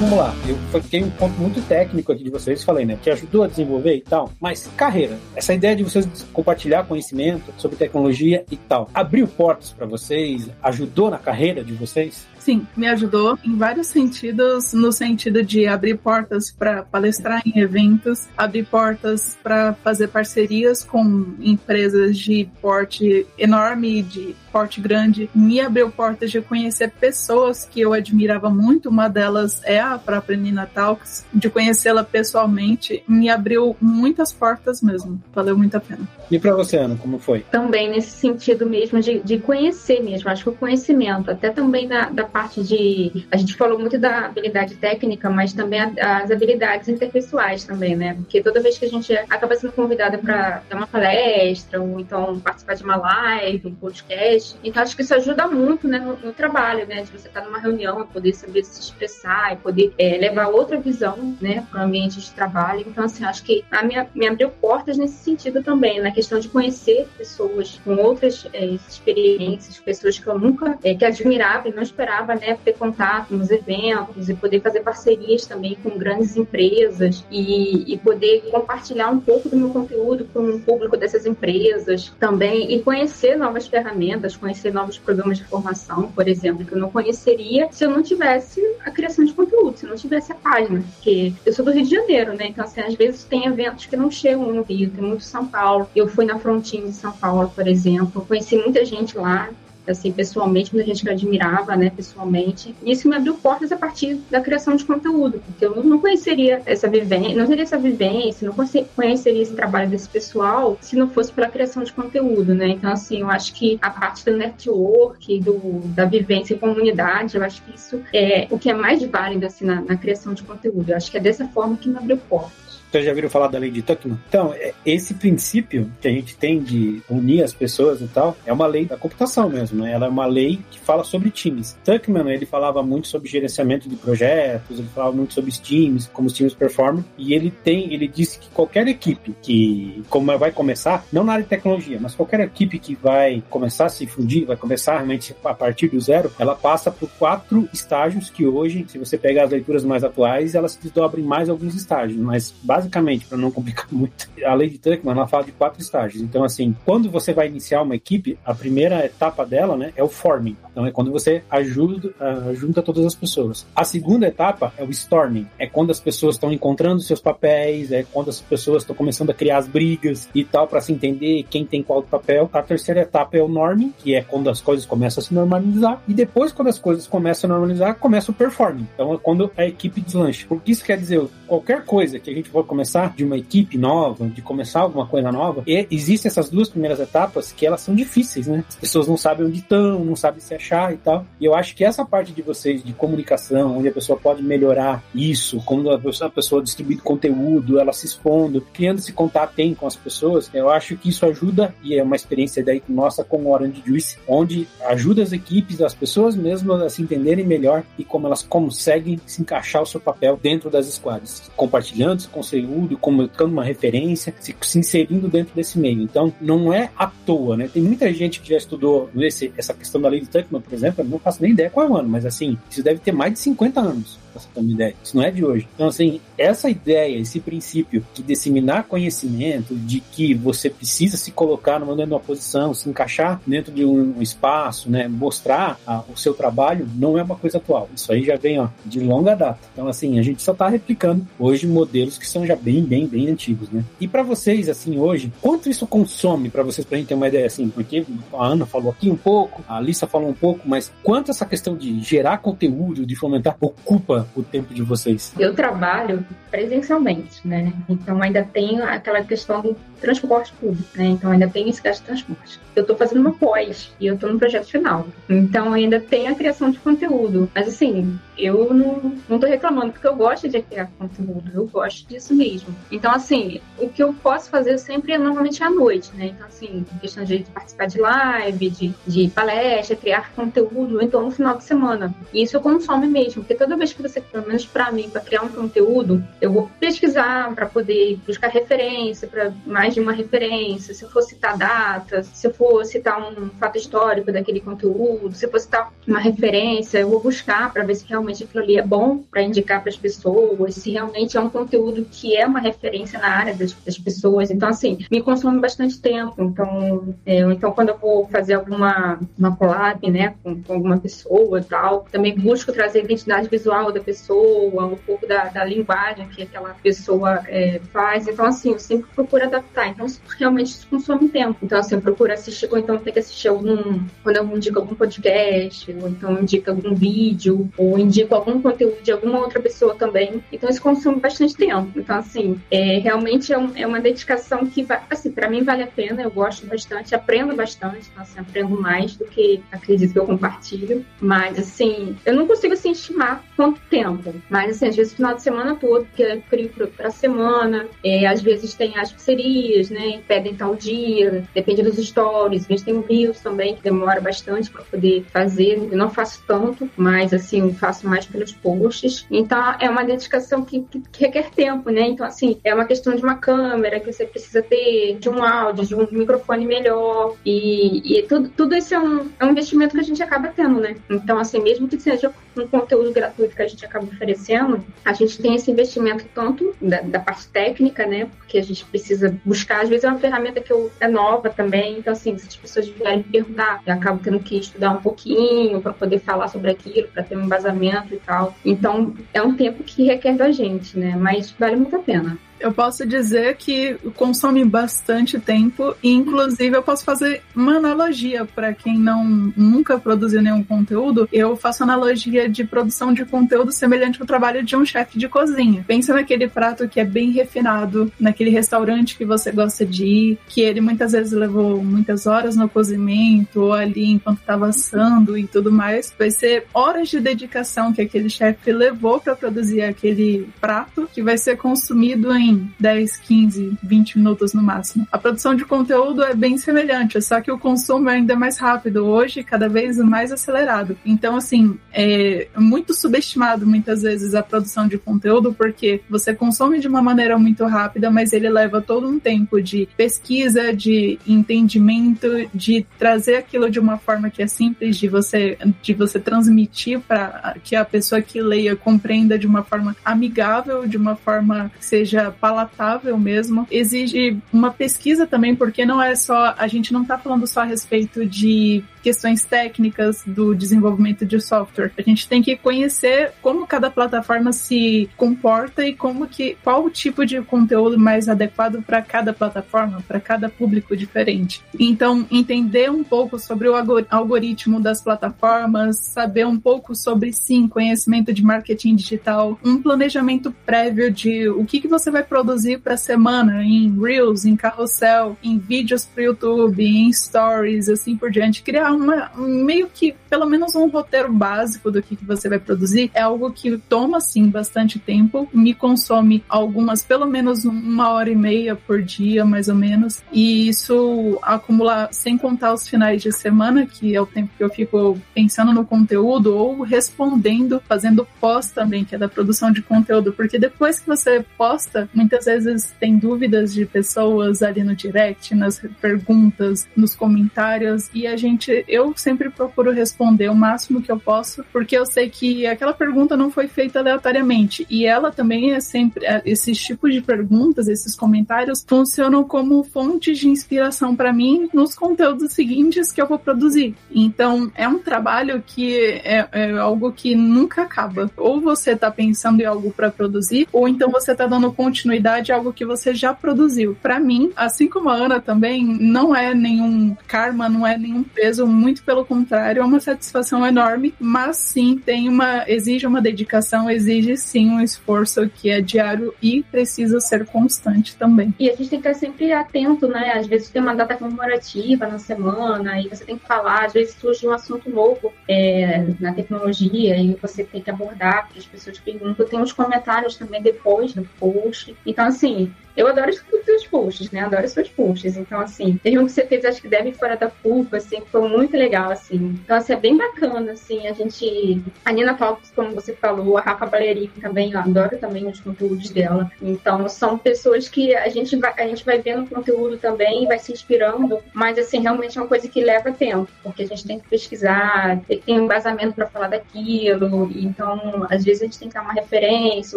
[SPEAKER 2] Vamos lá. Eu fiquei um ponto muito técnico aqui de vocês, falei, né? Que ajudou a desenvolver e tal. Mas carreira, essa ideia de vocês compartilhar conhecimento sobre tecnologia e tal, abriu portas para vocês, ajudou na carreira de vocês?
[SPEAKER 1] Sim, me ajudou em vários sentidos, no sentido de abrir portas para palestrar em eventos, abrir portas para fazer parcerias com empresas de porte enorme, de porte grande, me abriu portas de conhecer pessoas que eu admirava muito. Uma delas é a própria Nina Talks, de conhecê-la pessoalmente, me abriu muitas portas mesmo. Valeu muito a pena.
[SPEAKER 2] E para você, Ana, como foi?
[SPEAKER 3] Também nesse sentido mesmo de, de conhecer mesmo, acho que o conhecimento, até também da, da parte de. A gente falou muito da habilidade técnica, mas também as habilidades interpessoais também, né? Porque toda vez que a gente acaba sendo convidada para dar uma palestra, ou então participar de uma live, um podcast, então acho que isso ajuda muito, né, no, no trabalho, né? De você estar numa reunião, poder saber se expressar e poder é, levar outra visão, né, para o ambiente de trabalho. Então, assim, acho que a minha, me abriu portas nesse sentido também, na questão de conhecer pessoas com outras é, experiências, pessoas que eu nunca, é, que admirava e não esperava, né, ter contato nos eventos e poder fazer parcerias também com grandes empresas e, e poder compartilhar um pouco do meu conteúdo com o público dessas empresas também e conhecer novas ferramentas, conhecer novos programas de formação, por exemplo, que eu não conheceria se eu não tivesse a criação de conteúdo, se eu não tivesse a página, porque eu sou do Rio de Janeiro, né? Então, assim, às vezes tem eventos que não chegam no Rio, tem muito São Paulo. Eu fui na Frontinha de São Paulo, por exemplo, conheci muita gente lá, assim, pessoalmente, muita gente que eu admirava, né, pessoalmente. E isso me abriu portas a partir da criação de conteúdo, porque eu não conheceria essa vivência, não teria essa vivência, não conheceria esse trabalho desse pessoal se não fosse pela criação de conteúdo, né? Então, assim, eu acho que a parte do network, do, da vivência em comunidade, eu acho que isso é o que é mais válido, assim, na, na criação de conteúdo. Eu acho que é dessa forma que me abriu portas.
[SPEAKER 2] Vocês já viram falar da lei de Tuckman? Então, é, esse princípio que a gente tem de unir as pessoas e tal, é uma lei da computação mesmo, né? Ela é uma lei que fala sobre times. Tuckman, ele falava muito sobre gerenciamento de projetos, ele falava muito sobre os times, como os times performam, e ele tem, ele disse que qualquer equipe que como vai começar, não na área de tecnologia, mas qualquer equipe que vai começar a se fundir, vai começar realmente a partir do zero, ela passa por quatro estágios que hoje, se você pegar as leituras mais atuais, elas se desdobram em mais alguns estágios, mas basicamente basicamente, para não complicar muito, a lei de Tuckman ela fala de quatro estágios. Então, assim, quando você vai iniciar uma equipe, a primeira etapa dela, né, é o forming. Então, é quando você ajuda, uh, junta todas as pessoas. A segunda etapa é o storming. É quando as pessoas estão encontrando seus papéis, é quando as pessoas estão começando a criar as brigas e tal, para se entender quem tem qual papel. A terceira etapa é o norming, que é quando as coisas começam a se normalizar. E depois, quando as coisas começam a normalizar, começa o performing. Então, é quando a equipe deslancha. Porque isso quer dizer, qualquer coisa que a gente for começar de uma equipe nova, de começar alguma coisa nova, existem essas duas primeiras etapas que elas são difíceis, né? As pessoas não sabem onde estão, não sabem se achar e tal. E eu acho que essa parte de vocês de comunicação, onde a pessoa pode melhorar isso, como a pessoa, a pessoa distribuindo conteúdo, ela se expondo, criando esse contato tem com as pessoas, eu acho que isso ajuda e é uma experiência daí nossa com o Orange Juice, onde ajuda as equipes, as pessoas mesmo a se entenderem melhor e como elas conseguem se encaixar o seu papel dentro das squads, compartilhando esse conteúdo, colocando uma referência, se, se, inserindo dentro desse meio. Então, não é à toa, né? Tem muita gente que já estudou esse, essa questão da lei de Tuckman, por exemplo, eu não faço nem ideia qual é o ano, mas assim, isso deve ter mais de 50 anos ter uma ideia. Isso não é de hoje. Então, assim, essa ideia, esse princípio de disseminar conhecimento, de que você precisa se colocar numa, numa posição, se encaixar dentro de um espaço, né, mostrar a, o seu trabalho, não é uma coisa atual. Isso aí já vem ó, de longa data. Então, assim, a gente só está replicando hoje modelos que são já bem, bem, bem antigos, né? E para vocês, assim, hoje, quanto isso consome para vocês, pra gente ter uma ideia, assim, porque a Ana falou aqui um pouco, a Alissa falou um pouco, mas quanto essa questão de gerar conteúdo, de fomentar, ocupa o tempo de vocês?
[SPEAKER 3] Eu trabalho presencialmente, né? Então ainda tenho aquela questão do transporte público, né? Então ainda tem esse gasto de transporte. Eu estou fazendo uma pós e eu estou no projeto final. Então ainda tem a criação de conteúdo. Mas assim, eu não, não tô reclamando, porque eu gosto de criar conteúdo, eu gosto disso mesmo. Então, assim, o que eu posso fazer sempre é normalmente à noite, né? Então, assim, questão de participar de live, de, de palestra, criar conteúdo, então no final de semana. E isso eu consome mesmo, porque toda vez que você, pelo menos para mim, para criar um conteúdo, eu vou pesquisar para poder buscar referência, para mais de uma referência, se eu for citar datas, se eu for citar um fato histórico daquele conteúdo, se eu for citar uma referência, eu vou buscar para ver se realmente realmente aquilo ali é bom para indicar para as pessoas, se realmente é um conteúdo que é uma referência na área das, das pessoas. Então, assim, me consome bastante tempo. Então, é, então quando eu vou fazer alguma uma collab, né, com, com alguma pessoa e tal, também busco trazer a identidade visual da pessoa, um pouco da, da linguagem que aquela pessoa é, faz. Então, assim, eu sempre procuro adaptar. Então, isso realmente isso consome tempo. Então, assim, eu procuro assistir, ou então ter que assistir algum, quando eu indico algum podcast, ou então indico algum vídeo, ou indico algum conteúdo de alguma outra pessoa também. Então isso consome bastante tempo. Então, assim, é, realmente é, um, é uma dedicação que, assim, para mim vale a pena. Eu gosto bastante, aprendo bastante. Então, assim, aprendo mais do que acredito que eu compartilho. Mas, assim, eu não consigo, assim, estimar quanto tempo. Mas, assim, às vezes final de semana todo, porque é crio pra semana, é, às vezes tem as pizzerias, né? Pedem tal dia, depende dos stories. Às vezes tem o Reels também, que demora bastante para poder fazer. Eu não faço tanto, mas, assim, faço mais pelos posts. Então, é uma dedicação que, que, que requer tempo, né? Então, assim, é uma questão de uma câmera que você precisa ter, de um áudio, de um microfone melhor. E, e tudo, tudo isso é um, é um investimento que a gente acaba tendo, né? Então, assim, mesmo que seja um conteúdo gratuito que a gente acaba oferecendo, a gente tem esse investimento tanto da, da parte técnica, né? Porque a gente precisa buscar, às vezes é uma ferramenta que eu, é nova também, então assim, se as pessoas vierem perguntar, eu acabo tendo que estudar um pouquinho para poder falar sobre aquilo, para ter um embasamento e tal. Então, é um tempo que requer da gente, né? Mas vale muito a pena
[SPEAKER 1] eu posso dizer que consome bastante tempo e inclusive eu posso fazer uma analogia para quem não nunca produziu nenhum conteúdo. Eu faço analogia de produção de conteúdo semelhante ao trabalho de um chefe de cozinha. Pensa naquele prato que é bem refinado, naquele restaurante que você gosta de ir, que ele muitas vezes levou muitas horas no cozimento ou ali enquanto estava assando e tudo mais. Vai ser horas de dedicação que aquele chefe levou para produzir aquele prato que vai ser consumido em 10, 15, 20 minutos no máximo. A produção de conteúdo é bem semelhante, só que o consumo é ainda mais rápido hoje, cada vez mais acelerado. Então, assim, é muito subestimado muitas vezes a produção de conteúdo, porque você consome de uma maneira muito rápida, mas ele leva todo um tempo de pesquisa, de entendimento, de trazer aquilo de uma forma que é simples de você, de você transmitir para que a pessoa que leia compreenda de uma forma amigável, de uma forma que seja palatável mesmo. Exige uma pesquisa também, porque não é só. A gente não está falando só a respeito de questões técnicas do desenvolvimento de software. A gente tem que conhecer como cada plataforma se comporta e como que qual o tipo de conteúdo mais adequado para cada plataforma, para cada público diferente. Então, entender um pouco sobre o algoritmo das plataformas, saber um pouco sobre sim, conhecimento de marketing digital, um planejamento prévio de o que que você vai produzir para a semana em Reels, em Carrossel, em vídeos para o YouTube, em Stories, assim por diante, criar uma, meio que, pelo menos um roteiro básico do que, que você vai produzir, é algo que toma, assim, bastante tempo, me consome algumas, pelo menos uma hora e meia por dia, mais ou menos, e isso acumula, sem contar os finais de semana, que é o tempo que eu fico pensando no conteúdo ou respondendo, fazendo pós também, que é da produção de conteúdo, porque depois que você posta, muitas vezes tem dúvidas de pessoas ali no direct, nas perguntas, nos comentários, e a gente eu sempre procuro responder o máximo que eu posso, porque eu sei que aquela pergunta não foi feita aleatoriamente. E ela também é sempre. É, esses tipos de perguntas, esses comentários, funcionam como fontes de inspiração para mim nos conteúdos seguintes que eu vou produzir. Então, é um trabalho que é, é algo que nunca acaba. Ou você está pensando em algo para produzir, ou então você está dando continuidade a algo que você já produziu. Para mim, assim como a Ana também, não é nenhum karma, não é nenhum peso muito pelo contrário, é uma satisfação enorme, mas sim tem uma exige uma dedicação, exige sim um esforço que é diário e precisa ser constante também.
[SPEAKER 3] E a gente tem que estar sempre atento, né? Às vezes tem uma data comemorativa na semana e você tem que falar, às vezes surge um assunto novo é, na tecnologia e você tem que abordar, porque as pessoas perguntam, tem uns comentários também depois do post. Então, assim, eu adoro os seus posts, né? Adoro os seus posts. Então, assim, teve um que você fez, acho que deve fora da culpa, assim, que foi muito legal, assim. Então, assim, é bem bacana, assim, a gente. A Nina Talks, como você falou, a Rafa Valerico também, eu adoro também os conteúdos dela. Então, são pessoas que a gente vai, a gente vai vendo o conteúdo também, vai se inspirando, mas, assim, realmente é uma coisa que leva tempo, porque a gente tem que pesquisar, tem um embasamento para falar daquilo. Então, às vezes a gente tem que dar uma referência,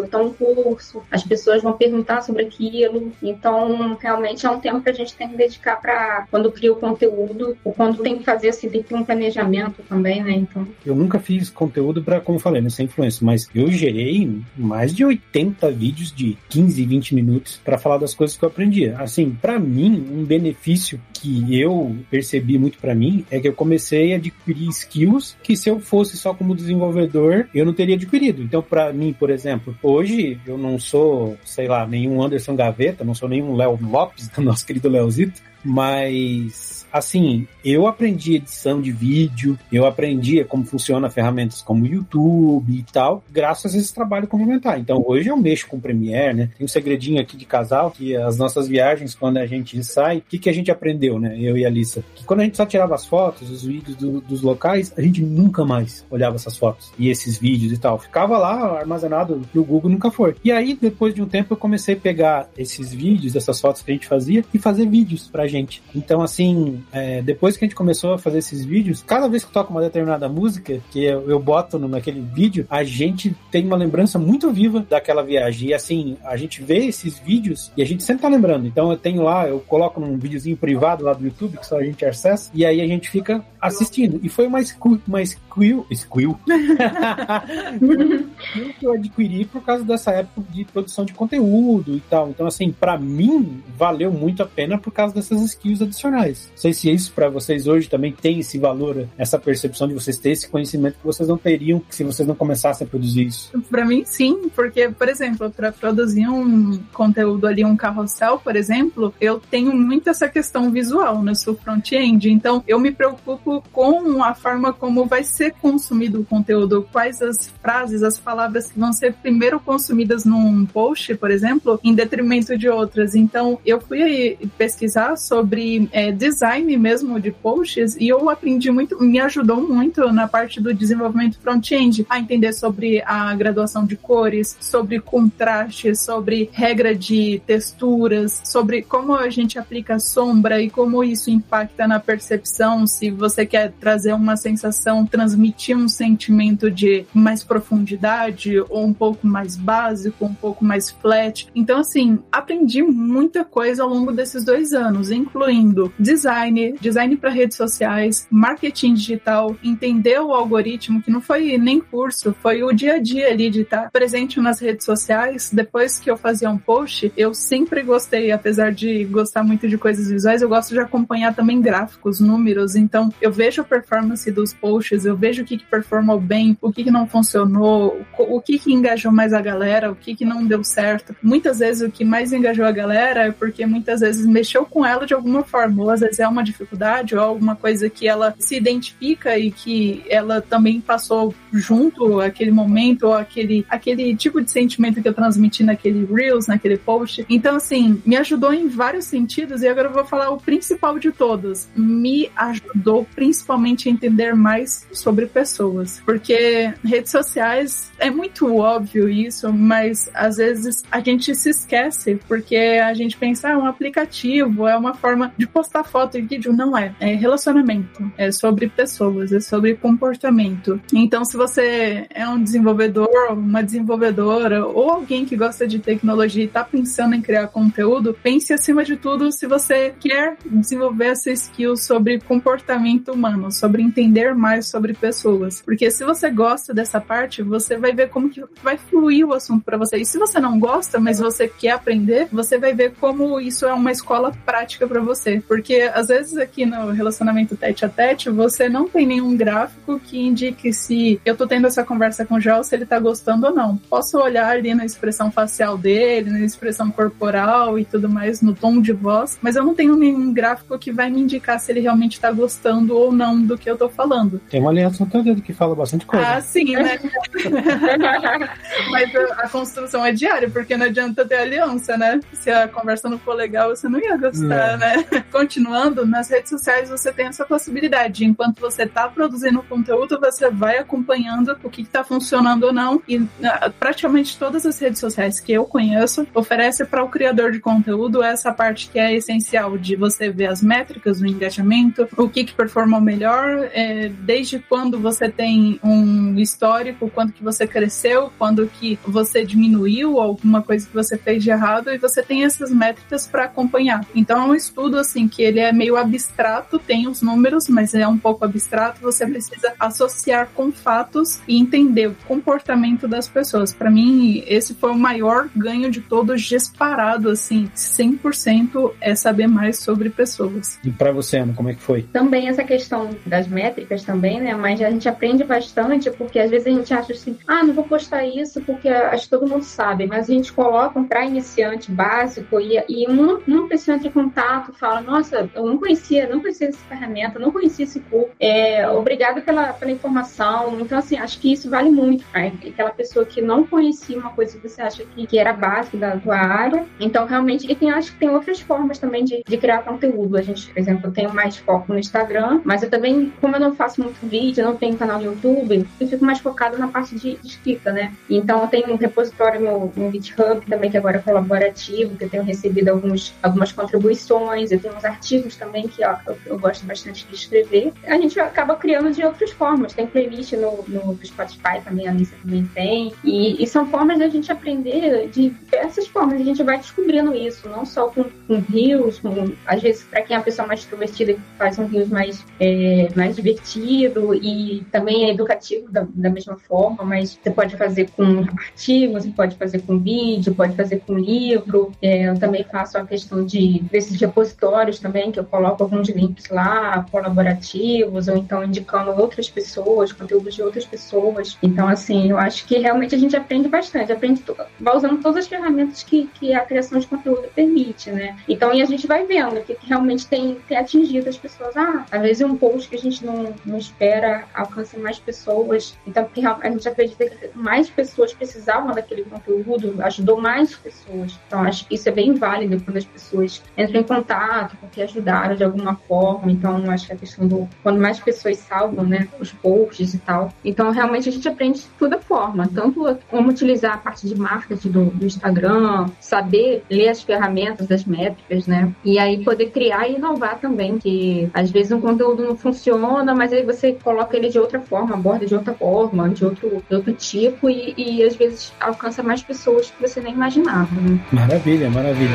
[SPEAKER 3] ou então um curso, as pessoas vão perguntar sobre aquilo aquilo. Então, realmente é um tempo que a gente tem que dedicar para quando cria o conteúdo, ou quando tem que fazer assim, tem que ter um planejamento também, né? Então.
[SPEAKER 2] Eu nunca fiz conteúdo para, como falei, nessa né, influência, mas eu gerei mais de 80 vídeos de 15, 20 minutos para falar das coisas que eu aprendi. Assim, para mim, um benefício que eu percebi muito para mim é que eu comecei a adquirir skills que se eu fosse só como desenvolvedor, eu não teria adquirido. Então, para mim, por exemplo, hoje eu não sou, sei lá, nenhum Anderson Gaveta, não sou nenhum Léo Lopes, nosso querido Leozito, Mas assim, eu aprendi edição de vídeo, eu aprendi como funciona ferramentas como YouTube e tal, graças a esse trabalho complementar. Então hoje eu mexo com Premiere, né? Tem um segredinho aqui de casal que as nossas viagens, quando a gente sai, o que, que a gente aprendeu, né? Eu e a Alissa? Que quando a gente só tirava as fotos, os vídeos do, dos locais, a gente nunca mais olhava essas fotos e esses vídeos e tal. Ficava lá armazenado e o Google nunca foi. E aí, depois de um tempo, eu comecei a pegar esses vídeos, essas fotos que a gente fazia e fazer vídeos pra gente. Então, assim, é, depois que a gente começou a fazer esses vídeos, cada vez que toca uma determinada música, que eu, eu boto no, naquele vídeo, a gente tem uma lembrança muito viva daquela viagem. E assim, a gente vê esses vídeos e a gente sempre tá lembrando. Então eu tenho lá, eu coloco num videozinho privado lá do YouTube, que só a gente acessa, e aí a gente fica assistindo. E foi uma, uma squill, squill, que eu adquiri por causa dessa época de produção de conteúdo e tal. Então, assim, para mim, valeu muito a pena por causa dessas skills adicionais. Não sei se isso para vocês hoje também tem esse valor, essa percepção de vocês terem esse conhecimento que vocês não teriam se vocês não começassem a produzir isso.
[SPEAKER 1] Para mim, sim, porque, por exemplo, para produzir um conteúdo ali, um carrossel, por exemplo, eu tenho muito essa questão visual, né? Sou front-end, então eu me preocupo com a forma como vai ser consumido o conteúdo, quais as frases, as palavras que vão ser primeiro consumidas num post, por exemplo, em detrimento de outras. Então, eu fui aí pesquisar sobre é, design mesmo de posts e eu aprendi muito, me ajudou muito na parte do desenvolvimento front-end a entender sobre a graduação de cores, sobre contraste, sobre regra de texturas, sobre como a gente aplica sombra e como isso impacta na percepção, se você quer trazer uma sensação, transmitir um sentimento de mais profundidade ou um pouco mais básico, um pouco mais flat. Então, assim, aprendi muita coisa ao longo desses dois anos, incluindo design, design para redes sociais, marketing digital, entender o algoritmo, que não foi nem curso, foi o dia a dia ali de estar presente nas redes sociais. Depois que eu fazia um post, eu sempre gostei, apesar de gostar muito de coisas visuais, eu gosto de acompanhar também gráficos, números. Então, eu vejo a performance dos posts, eu vejo o que, que performou bem, o que, que não funcionou, o que, que engajou mais a galera, o que, que não deu certo. Muitas vezes o que mais engajou a galera é porque muitas vezes mexeu com ela de alguma forma, ou às vezes é uma dificuldade ou alguma coisa que ela se identifica e que ela também passou junto aquele momento ou aquele, aquele tipo de sentimento que eu transmiti naquele Reels, naquele post. Então, assim, me ajudou em vários sentidos e agora eu vou falar o principal de todos. Me ajudou principalmente a entender mais sobre pessoas, porque redes sociais é muito óbvio isso, mas às vezes a gente se esquece porque a gente pensa, ah, um aplicativo, é uma forma de postar foto e vídeo. Não é. É relacionamento, é sobre pessoas, é sobre comportamento. Então, se você é um desenvolvedor, uma desenvolvedora ou alguém que gosta de tecnologia e está pensando em criar conteúdo, pense acima de tudo se você quer desenvolver essa skill sobre comportamento humano, sobre entender mais sobre pessoas. Porque se você gosta dessa parte, você vai ver como que vai fluir o assunto para você. E se você não gosta, mas você quer aprender, você vai ver como isso é uma escola prática para você. Porque às vezes aqui no relacionamento tete a tete, você não tem nenhum gráfico que indique se eu tô tendo essa conversa com o Joel, se ele tá gostando ou não. Posso olhar ali na expressão facial dele, na expressão corporal e tudo mais, no tom de voz, mas eu não tenho nenhum gráfico que vai me indicar se ele realmente tá gostando ou não do que eu tô falando.
[SPEAKER 2] Tem uma aliança no teu dedo que fala bastante coisa.
[SPEAKER 1] Ah, sim, né? mas a, a, construção é diária, porque não adianta ter aliança, né? Se a conversa não for legal, você não ia gostar, né? Continuando, nas redes sociais você tem essa possibilidade. Enquanto você está produzindo conteúdo, você vai acompanhando o que está funcionando ou não. E praticamente todas as redes sociais que eu conheço oferece para o criador de conteúdo essa parte que é essencial de você ver as métricas, o engajamento, o que, que performou melhor, é, desde quando você tem um histórico, quando que você cresceu, quando que você diminuiu alguma coisa que você fez de errado e você tem essas métricas para acompanhar. Então é um estudo assim que ele é meio abstrato, tem os números, mas é um pouco abstrato, você precisa associar com fatos e entender o comportamento das pessoas. Para mim, esse foi o maior ganho de todos disparado, assim, 100% é saber mais sobre pessoas.
[SPEAKER 2] E para você, Ana, como é que foi?
[SPEAKER 3] Também essa questão das métricas também, né? Mas a gente aprende bastante, porque às vezes a gente acha assim, ah, não vou postar isso porque acho que todo mundo sabe, mas a gente coloca um para iniciante básico e, e um, um precisa de contar contato, fala, nossa, eu não conhecia, não conhecia essa ferramenta, não conhecia esse curso, é, obrigada pela, pela informação. Então, assim, acho que isso vale muito, né? Aquela pessoa que não conhecia uma coisa que você acha que, que era básica da tua área. Então, realmente, e tem, acho que tem outras formas também de, de criar conteúdo. A gente, por exemplo, eu tenho mais foco no Instagram, mas eu também, como eu não faço muito vídeo, não tenho canal no YouTube, eu fico mais focada na parte de, escrita, né? Então, eu tenho um repositório no, no GitHub também, que agora é colaborativo, que eu tenho recebido alguns, algumas contribuições, eu tenho uns artigos também que ó, eu, eu, gosto bastante de escrever. A gente acaba criando de outras formas. Tem playlist no, no Spotify também, a Lisa também tem. E, e, são formas da gente aprender de diversas formas. A gente vai descobrindo isso, não só com, com rios, com, às vezes, para quem é uma pessoa mais extrovertida, faz um rios mais, é, mais divertido e também é educativo da, da mesma forma, mas você pode fazer com artigos, você pode fazer com vídeo, pode fazer com livro. É, eu também faço a questão de desses repositórios também, que eu coloco alguns links lá, colaborativos, ou então indicando outras pessoas, conteúdos de outras pessoas. Então, assim, eu acho que realmente a gente aprende bastante, aprende, vai usando todas as ferramentas que, que a criação de conteúdo permite, né? Então, e a gente vai vendo o que, que realmente tem, tem atingido as pessoas. Ah, às vezes um post que a gente não, não espera alcança mais pessoas. Então, a gente acredita que mais pessoas precisavam daquele conteúdo, ajudou mais pessoas. Então, acho que isso é bem válido quando as pessoas entram em contato, porque ajudaram de alguma forma. Então, acho que a questão do quando mais pessoas salvam, né, os posts e tal. Então, realmente a gente aprende de toda forma, tanto como utilizar a parte de marketing do, do Instagram, saber ler as ferramentas das métricas, né, e aí poder criar e inovar também, que às vezes um conteúdo não funciona, mas aí você coloca ele de outra forma, aborda de outra forma, de outro, de outro tipo e, e às vezes alcança mais pessoas que você nem imaginava. Né?
[SPEAKER 2] Maravilha, maravilha.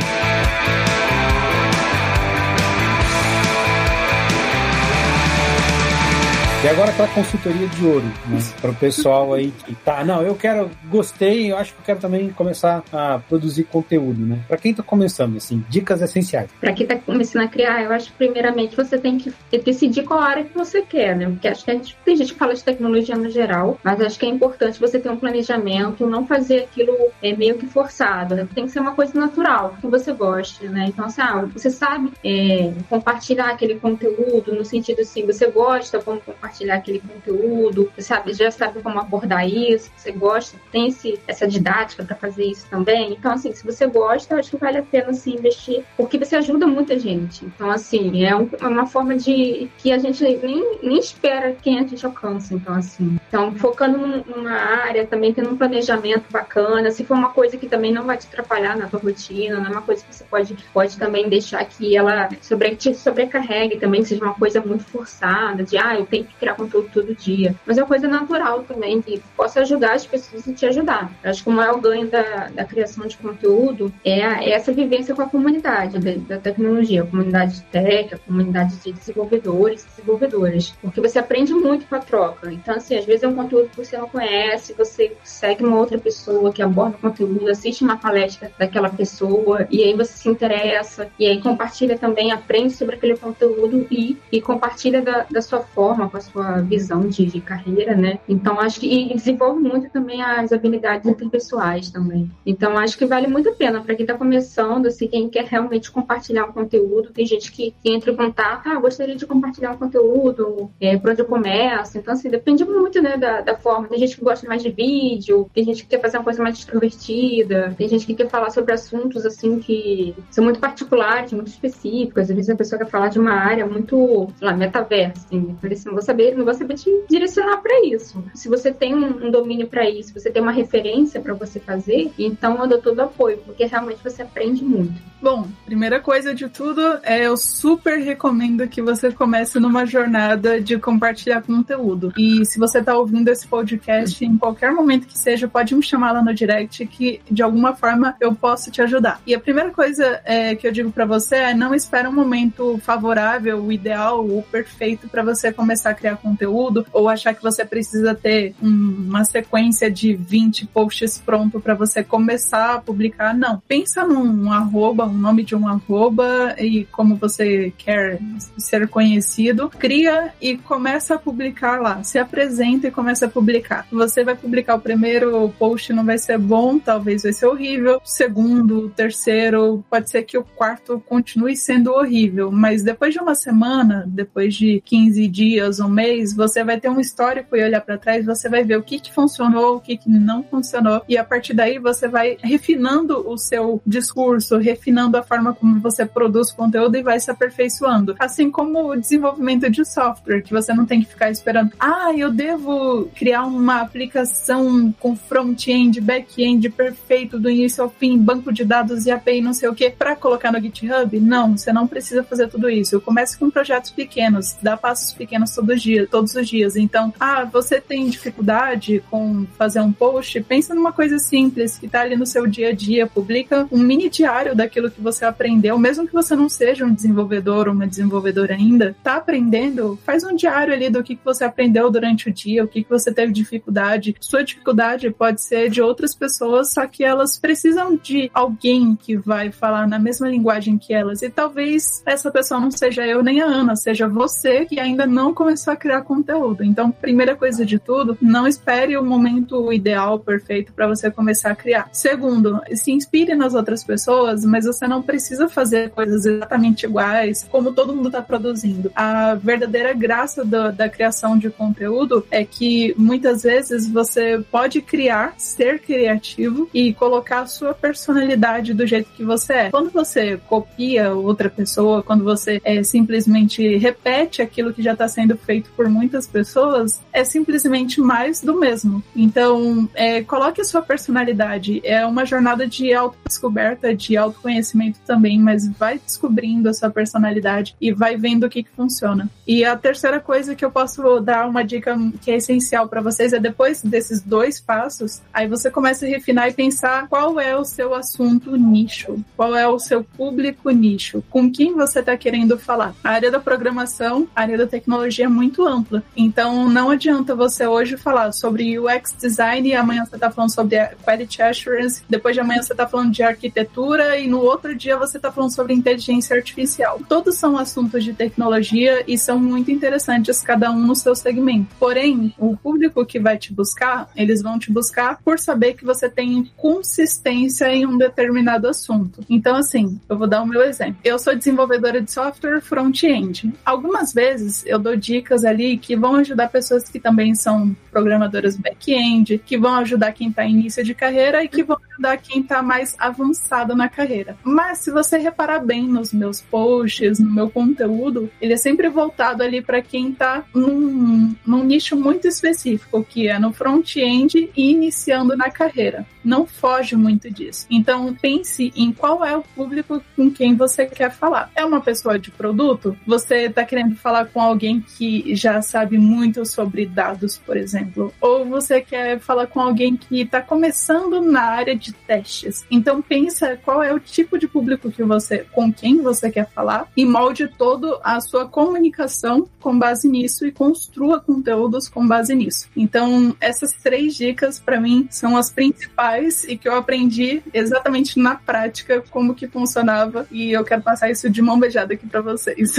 [SPEAKER 2] E agora aquela consultoria de ouro, né? Para o pessoal aí que tá, não, eu quero, gostei, eu acho que eu quero também começar a produzir conteúdo, né? Para quem tá começando, assim, dicas essenciais.
[SPEAKER 3] Para quem tá começando a criar, eu acho que primeiramente você tem que decidir qual área que você quer, né? Porque acho que a gente, tem gente que fala de tecnologia no geral, mas acho que é importante você ter um planejamento, não fazer aquilo é, meio que forçado, né? Tem que ser uma coisa natural, que você goste, né? Então, assim, ah, você sabe é, compartilhar aquele conteúdo no sentido assim, você gosta como compartilhar compartilhar aquele conteúdo, sabe, já sabe como abordar isso, você gosta, tem esse, essa didática para fazer isso também. Então, assim, se você gosta, acho que vale a pena assim, investir, porque você ajuda muita gente. Então, assim, é, um, é uma forma de que a gente nem, nem espera quem a gente alcança. Então, assim, então, focando numa área, também tendo um planejamento bacana, se for uma coisa que também não vai te atrapalhar na tua rotina, não é uma coisa que você pode, pode também deixar que ela sobre, te sobrecarregue também, seja uma coisa muito forçada, de ah, eu tenho que criar conteúdo todo dia. Mas é uma coisa natural também, que possa ajudar as pessoas a te ajudar. Eu acho que o maior ganho da, da criação de conteúdo é, a, é essa vivência com a comunidade da, tecnologia, a comunidade de tech, a comunidade de desenvolvedores desenvolvedoras. Porque você aprende muito com a troca. Então, assim, às vezes é um conteúdo que você não conhece, você segue uma outra pessoa que aborda o conteúdo, assiste uma palestra daquela pessoa, e aí você se interessa, e aí compartilha também, aprende sobre aquele conteúdo e, e compartilha da, da sua forma, com a sua visão de, de carreira, né? Então acho que e desenvolve muito também as habilidades interpessoais também. Então acho que vale muito a pena para quem está começando, assim, quem quer realmente compartilhar um conteúdo. Tem gente que, que entra em contato, ah, gostaria de compartilhar um conteúdo, é, para onde eu começo. Então assim depende muito, né, da, da forma. Tem gente que gosta mais de vídeo, tem gente que quer fazer uma coisa mais extrovertida, tem gente que quer falar sobre assuntos assim que são muito particulares, muito específicos. Às vezes a pessoa quer falar de uma área muito, sei lá, metaverso, assim, parece não vou saber saber, não saber te direcionar para isso. Se você tem um, domínio para isso, você tem uma referência para você fazer, então eu dou todo apoio, porque realmente você aprende muito.
[SPEAKER 1] Bom, primeira coisa de tudo, é eu super recomendo que você comece numa jornada de compartilhar conteúdo. E se você tá ouvindo esse podcast em qualquer momento que seja, pode me chamar lá no direct que de alguma forma eu posso te ajudar. E a primeira coisa é, que eu digo para você é não espere um momento favorável, o ideal, o perfeito para você começar a criar conteúdo ou achar que você precisa ter um, uma sequência de 20 posts pronto para você começar a publicar. Não. Pensa num arroba, o nome de um arroba e como você quer ser conhecido, cria e começa a publicar lá. Se apresenta e começa a publicar. Você vai publicar o primeiro post, não vai ser bom, talvez vai ser horrível. O segundo, o terceiro, pode ser que o quarto continue sendo horrível, mas depois de uma semana, depois de 15 dias, um mês, você vai ter um histórico e olhar para trás, você vai ver o que, que funcionou, o que, que não funcionou, e a partir daí você vai refinando o seu discurso, refinando a forma como você produz conteúdo e vai se aperfeiçoando. Assim como o desenvolvimento de software, que você não tem que ficar esperando, ah, eu devo criar uma aplicação com front-end, back-end perfeito do início ao fim, banco de dados e API, não sei o que, para colocar no GitHub. Não, você não precisa fazer tudo isso. Comece com projetos pequenos, dá passos pequenos todos, dia, todos os dias. Então, ah, você tem dificuldade com fazer um post? Pensa numa coisa simples que está ali no seu dia a dia. Publica um mini diário daquilo que você aprendeu, mesmo que você não seja um desenvolvedor ou uma desenvolvedora ainda, tá aprendendo, faz um diário ali do que, que você aprendeu durante o dia, o que, que você teve dificuldade. Sua dificuldade pode ser de outras pessoas, só que elas precisam de alguém que vai falar na mesma linguagem que elas. E talvez essa pessoa não seja eu nem a Ana, seja você que ainda não começou a criar conteúdo. Então, primeira coisa de tudo, não espere o momento ideal, perfeito para você começar a criar. Segundo, se inspire nas outras pessoas, mas você não precisa fazer coisas exatamente iguais como todo mundo está produzindo. A verdadeira graça do, da criação de conteúdo é que muitas vezes você pode criar, ser criativo e colocar a sua personalidade do jeito que você é. Quando você copia outra pessoa, quando você é, simplesmente repete aquilo que já está sendo feito por muitas pessoas, é simplesmente mais do mesmo. Então, é, coloque a sua personalidade. É uma jornada de autodescoberta, de autoconhecimento também, mas vai descobrindo a sua personalidade e vai vendo o que, que funciona. E a terceira coisa que eu posso dar uma dica que é essencial para vocês é depois desses dois passos, aí você começa a refinar e pensar qual é o seu assunto nicho, qual é o seu público nicho, com quem você está querendo falar. A área da programação, a área da tecnologia é muito ampla, então não adianta você hoje falar sobre UX design e amanhã você está falando sobre quality assurance, depois de amanhã você está falando de arquitetura e no outro dia você está falando sobre inteligência artificial. Todos são assuntos de tecnologia e são muito interessantes, cada um no seu segmento. Porém, o público que vai te buscar, eles vão te buscar por saber que você tem consistência em um determinado assunto. Então, assim, eu vou dar o meu exemplo. Eu sou desenvolvedora de software front-end. Algumas vezes eu dou dicas ali que vão ajudar pessoas que também são programadoras back-end, que vão ajudar quem está em início de carreira e que vão ajudar quem está mais avançado na carreira. Mas se você reparar bem nos meus posts, no meu conteúdo, ele é sempre voltado ali para quem está num, num nicho muito específico, que é no front-end e iniciando na carreira. Não foge muito disso. Então pense em qual é o público com quem você quer falar. É uma pessoa de produto? Você está querendo falar com alguém que já sabe muito sobre dados, por exemplo? Ou você quer falar com alguém que está começando na área de testes? Então pensa qual é o tipo de público que você, com quem você quer falar e molde todo a sua comunicação com base nisso e construa conteúdos com base nisso. Então essas três dicas para mim são as principais e que eu aprendi exatamente na prática como que funcionava e eu quero passar isso de mão beijada aqui para vocês.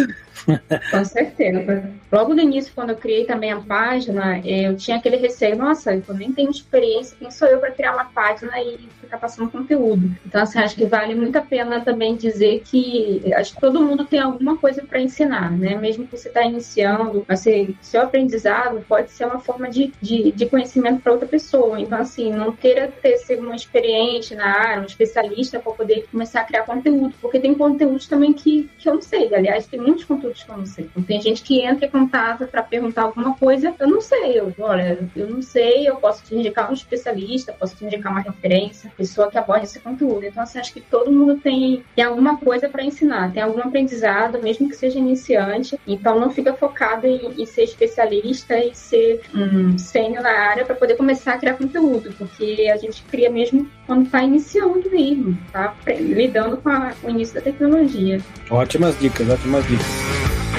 [SPEAKER 3] Com certeza. Logo no início, quando eu criei também a página, eu tinha aquele receio, nossa, eu nem tenho experiência, quem sou eu para criar uma página e ficar passando conteúdo? Então, assim, acho que vale muito a pena também dizer que acho que todo mundo tem alguma coisa para ensinar, né? Mesmo que você está iniciando, assim, seu aprendizado pode ser uma forma de, de, de conhecimento para outra pessoa. Então, assim, não queira ter ser uma experiente na área, um especialista para poder começar a criar conteúdo, porque tem conteúdos também que, que eu não sei. Aliás, tem muitos conteúdos que eu não sei. Então, tem gente que entra em contato para perguntar alguma coisa, eu não sei. Eu, olha, eu não sei, eu posso te indicar um especialista, posso te indicar uma referência, pessoa que aborde esse conteúdo. Então, assim, acho que todo mundo tem, tem alguma coisa para ensinar, tem algum aprendizado, mesmo que seja iniciante. Então, não fica focado em, em ser especialista e ser um sênior na área para poder começar a criar conteúdo, porque a gente cria mesmo quando está iniciando mesmo, tá lidando com, a, com o início da tecnologia.
[SPEAKER 2] Ótimas dicas, ótimas dicas.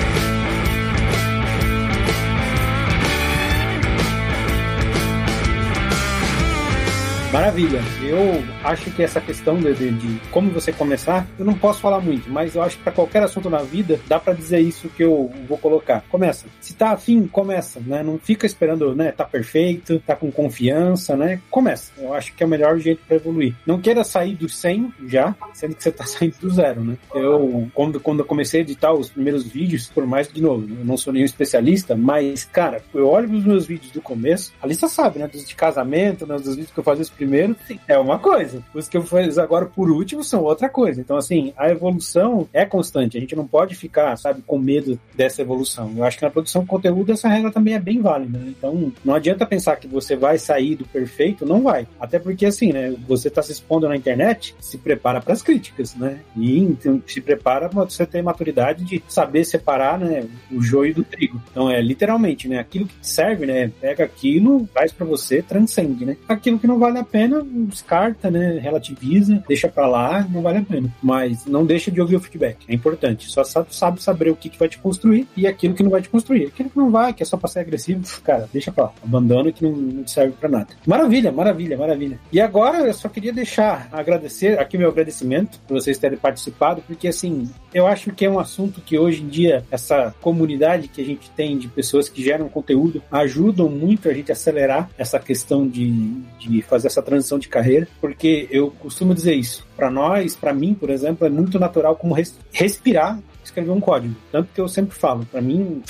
[SPEAKER 2] Maravilha. Eu acho que essa questão de, de, de, como você começar, eu não posso falar muito, mas eu acho que para qualquer assunto na vida, dá para dizer isso que eu vou colocar. Começa. Se tá afim, começa, né? Não fica esperando, né? Tá perfeito, tá com confiança, né? Começa. Eu acho que é o melhor jeito para evoluir. Não queira sair do 100 já, sendo que você tá saindo do zero, né? Eu, quando, quando eu comecei a editar os primeiros vídeos, por mais de novo, eu não sou nenhum especialista, mas, cara, eu olho os meus vídeos do começo, a Lisa sabe, né? Dos de casamento, né? Dos vídeos que eu fazia primeiro é uma coisa. Os que eu fiz agora por último são outra coisa. Então, assim, a evolução é constante. A gente não pode ficar, sabe, com medo dessa evolução. Eu acho que na produção de conteúdo essa regra também é bem válida. Né? Então, não adianta pensar que você vai sair do perfeito, não vai. Até porque, assim, né, você está se expondo na internet, se prepara para as críticas, né? E então, se prepara para você ter maturidade de saber separar, né, o joio do trigo. Então, é literalmente, né, aquilo que serve, né, pega aquilo, traz para você, transcende, né? Aquilo que não vale a pena, descarta, né? Relativiza, deixa pra lá, não vale a pena. Mas não deixa de ouvir o feedback, é importante. Só sabe, sabe saber o que, que vai te construir e aquilo que não vai te construir. Aquilo que não vai, que é só pra ser agressivo, cara, deixa pra lá. Abandona que não, não serve pra nada. Maravilha, maravilha, maravilha. E agora eu só queria deixar, agradecer aqui meu agradecimento por vocês terem participado, porque assim, eu acho que é um assunto que hoje em dia, essa comunidade que a gente tem de pessoas que geram conteúdo, ajudam muito a gente a acelerar essa questão de, de fazer essa transição de carreira, porque eu costumo dizer isso. Para nós, para mim, por exemplo, é muito natural como res respirar escrever um código. Tanto que eu sempre falo, para mim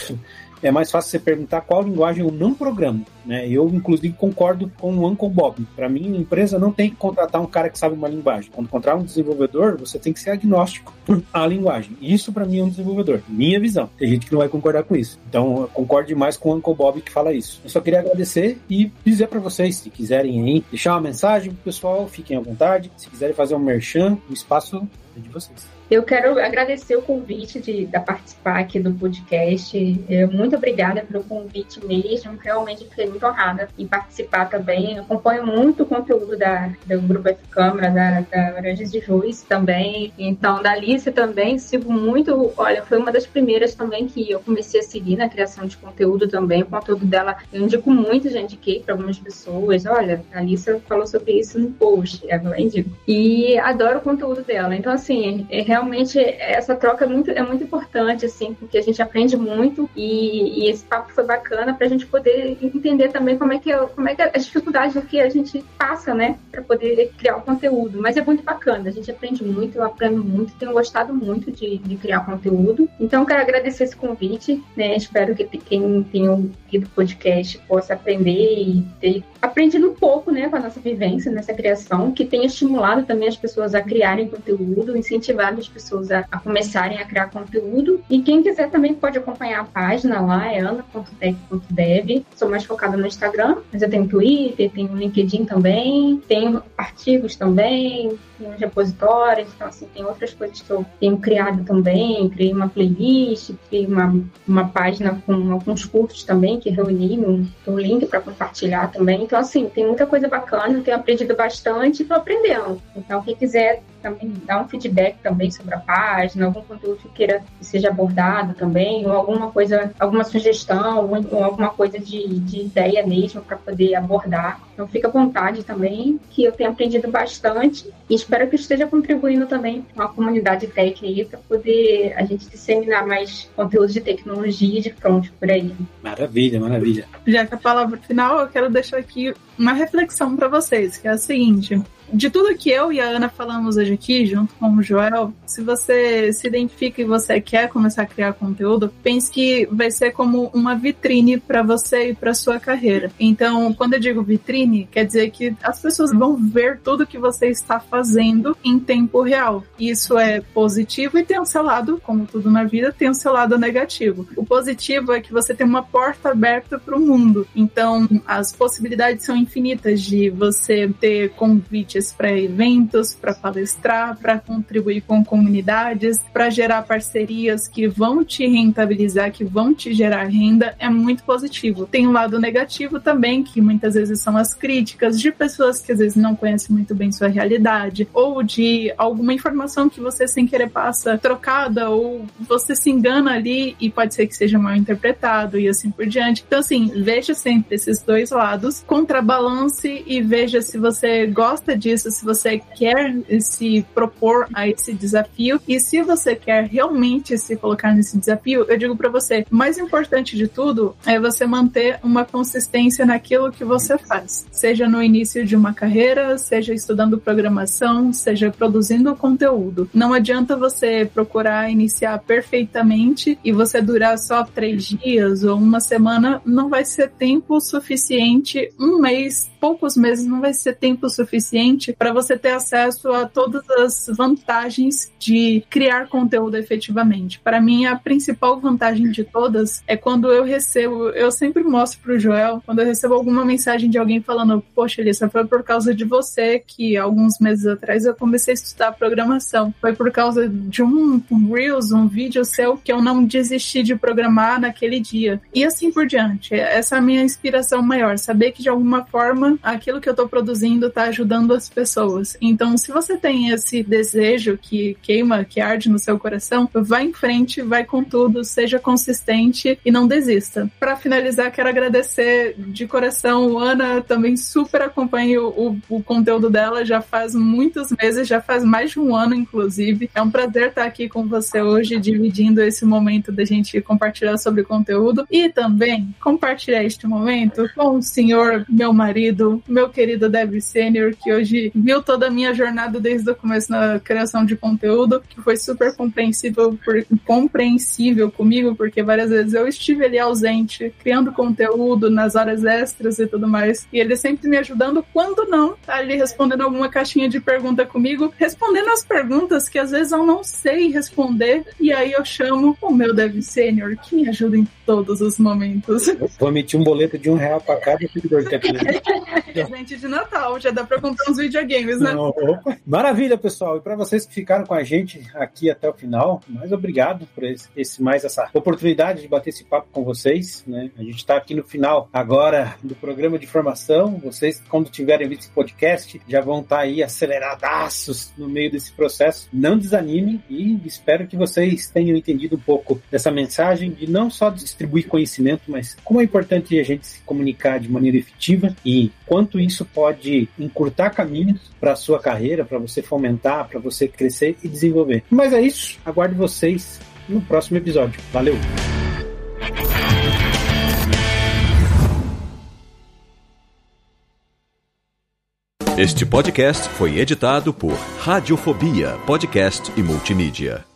[SPEAKER 2] é mais fácil você perguntar qual linguagem eu não programo. Né? Eu, inclusive, concordo com o Uncle Bob. Para mim, a empresa não tem que contratar um cara que sabe uma linguagem. Quando contratar um desenvolvedor, você tem que ser agnóstico à linguagem. Isso, para mim, é um desenvolvedor. Minha visão. Tem gente que não vai concordar com isso. Então, eu concordo demais com o Uncle Bob que fala isso. Eu só queria agradecer e dizer para vocês, se quiserem aí, deixar uma mensagem pro pessoal, fiquem à vontade. Se quiserem fazer um merchan, o espaço de vocês.
[SPEAKER 3] Eu quero agradecer o convite de, de participar aqui do podcast. Muito obrigada pelo convite mesmo. Realmente fiquei muito honrada em participar também. Eu acompanho muito o conteúdo da, do Grupo F Câmara, da, da de Juiz também. Então, da Alice também, sigo muito. Olha, foi uma das primeiras também que eu comecei a seguir na criação de conteúdo também. O conteúdo dela eu indico muito, já indiquei para algumas pessoas. Olha, a Alice falou sobre isso no post, eu indico. E adoro o conteúdo dela. Então, assim, é realmente essa troca é muito, é muito importante, assim, porque a gente aprende muito e, e esse papo foi bacana para a gente poder entender também como é que, é, como é que é as dificuldades que a gente passa, né, para poder criar o conteúdo. Mas é muito bacana, a gente aprende muito, eu aprendo muito, tenho gostado muito de, de criar conteúdo. Então, quero agradecer esse convite, né, espero que quem tem ouvido o podcast possa aprender e ter aprendido um pouco, né, com a nossa vivência nessa criação, que tenha estimulado também as pessoas a criarem conteúdo, incentivado as pessoas a, a começarem a criar conteúdo. E quem quiser também pode acompanhar a página lá, é ana.tech.dev. Sou mais focada no Instagram, mas eu tenho Twitter, tenho LinkedIn também, tenho artigos também, tenho repositórios, então assim, tem outras coisas que eu tenho criado também, criei uma playlist, criei uma, uma página com alguns cursos também que reuni um, link para compartilhar também. Então, assim, tem muita coisa bacana, tenho aprendido bastante e estou aprendendo. Então, quem quiser também dar um feedback também sobre a página, algum conteúdo que queira que seja abordado também, ou alguma coisa, alguma sugestão, ou alguma coisa de, de ideia mesmo para poder abordar. Então fica à vontade também, que eu tenho aprendido bastante e espero que esteja contribuindo também com a comunidade tech aí para poder a gente disseminar mais conteúdos de tecnologia de front por aí.
[SPEAKER 2] Maravilha, maravilha.
[SPEAKER 1] Já que a palavra final, eu quero deixar aqui uma reflexão para vocês, que é a seguinte: de tudo que eu e a Ana falamos hoje aqui, junto com o Joel, se você se identifica e você quer começar a criar conteúdo, pense que vai ser como uma vitrine para você e para sua carreira. Então, quando eu digo vitrine, quer dizer que as pessoas vão ver tudo que você está fazendo em tempo real. Isso é positivo e tem um seu lado, como tudo na vida, tem um seu lado negativo. O positivo é que você tem uma porta aberta para o mundo. Então, as possibilidades são infinitas de você ter convites convites para eventos, para palestrar, para contribuir com comunidades, para gerar parcerias que vão te rentabilizar, que vão te gerar renda, é muito positivo. Tem um lado negativo também, que muitas vezes são as críticas de pessoas que às vezes não conhecem muito bem sua realidade, ou de alguma informação que você sem querer passa trocada, ou você se engana ali e pode ser que seja mal interpretado e assim por diante. Então, assim, veja sempre esses dois lados, contrabalance e veja se você gosta disso, se você quer se propor a esse desafio e se você quer realmente se colocar nesse desafio, eu digo para você, mais importante de tudo é você manter uma consistência naquilo que você faz, seja no início de uma carreira, seja estudando programação, seja produzindo conteúdo. Não adianta você procurar iniciar perfeitamente e você durar só três dias ou uma semana, não vai ser tempo suficiente, um mês poucos meses não vai ser tempo suficiente para você ter acesso a todas as vantagens de criar conteúdo efetivamente. Para mim, a principal vantagem de todas é quando eu recebo, eu sempre mostro pro Joel, quando eu recebo alguma mensagem de alguém falando, poxa, Elissa, foi por causa de você que alguns meses atrás eu comecei a estudar programação. Foi por causa de um, Reels, um vídeo seu que eu não desisti de programar naquele dia. E assim por diante. Essa é a minha inspiração maior, saber que de alguma forma aquilo que eu estou produzindo está ajudando as pessoas. Então, se você tem esse desejo que queima, que arde no seu coração, vá em frente, vai com tudo, seja consistente e não desista. Para finalizar, quero agradecer de coração. Ana também super acompanha o, o, conteúdo dela já faz muitos meses, já faz mais de um ano, inclusive. É um prazer estar aqui com você hoje, dividindo esse momento da gente compartilhar sobre conteúdo e também compartilhar este momento com o senhor, meu marido querido, meu querido Dev Senior, que hoje viu toda a minha jornada desde o começo na criação de conteúdo, que foi super compreensível, por, compreensível comigo, porque várias vezes eu estive ali ausente, criando conteúdo nas horas extras e tudo mais, e ele sempre me ajudando, quando não, tá ali respondendo alguma caixinha de pergunta comigo, respondendo as perguntas que às vezes eu não sei responder, e aí eu chamo o meu Dev Senior, que me ajuda em todos os momentos.
[SPEAKER 2] Vou emitir um boleto de um real para cada seguidor que aqui.
[SPEAKER 1] Presente de Natal, já dá para comprar uns videogames, né? Não,
[SPEAKER 2] Maravilha, pessoal. E para vocês que ficaram com a gente aqui até o final, mais obrigado por esse, esse, mais essa oportunidade de bater esse papo com vocês. Né? A gente está aqui no final agora do programa de formação. Vocês, quando tiverem visto esse podcast, já vão estar tá aí aceleradaços no meio desse processo. Não desanimem e espero que vocês tenham entendido um pouco dessa mensagem de não só distribuir conhecimento, mas como é importante a gente se comunicar de maneira efetiva e quanto isso pode encurtar caminhos para sua carreira, para você fomentar, para você crescer e desenvolver. Mas é isso. Aguardo vocês no próximo episódio. Valeu!
[SPEAKER 4] Este podcast foi editado por Radiofobia, podcast e multimídia.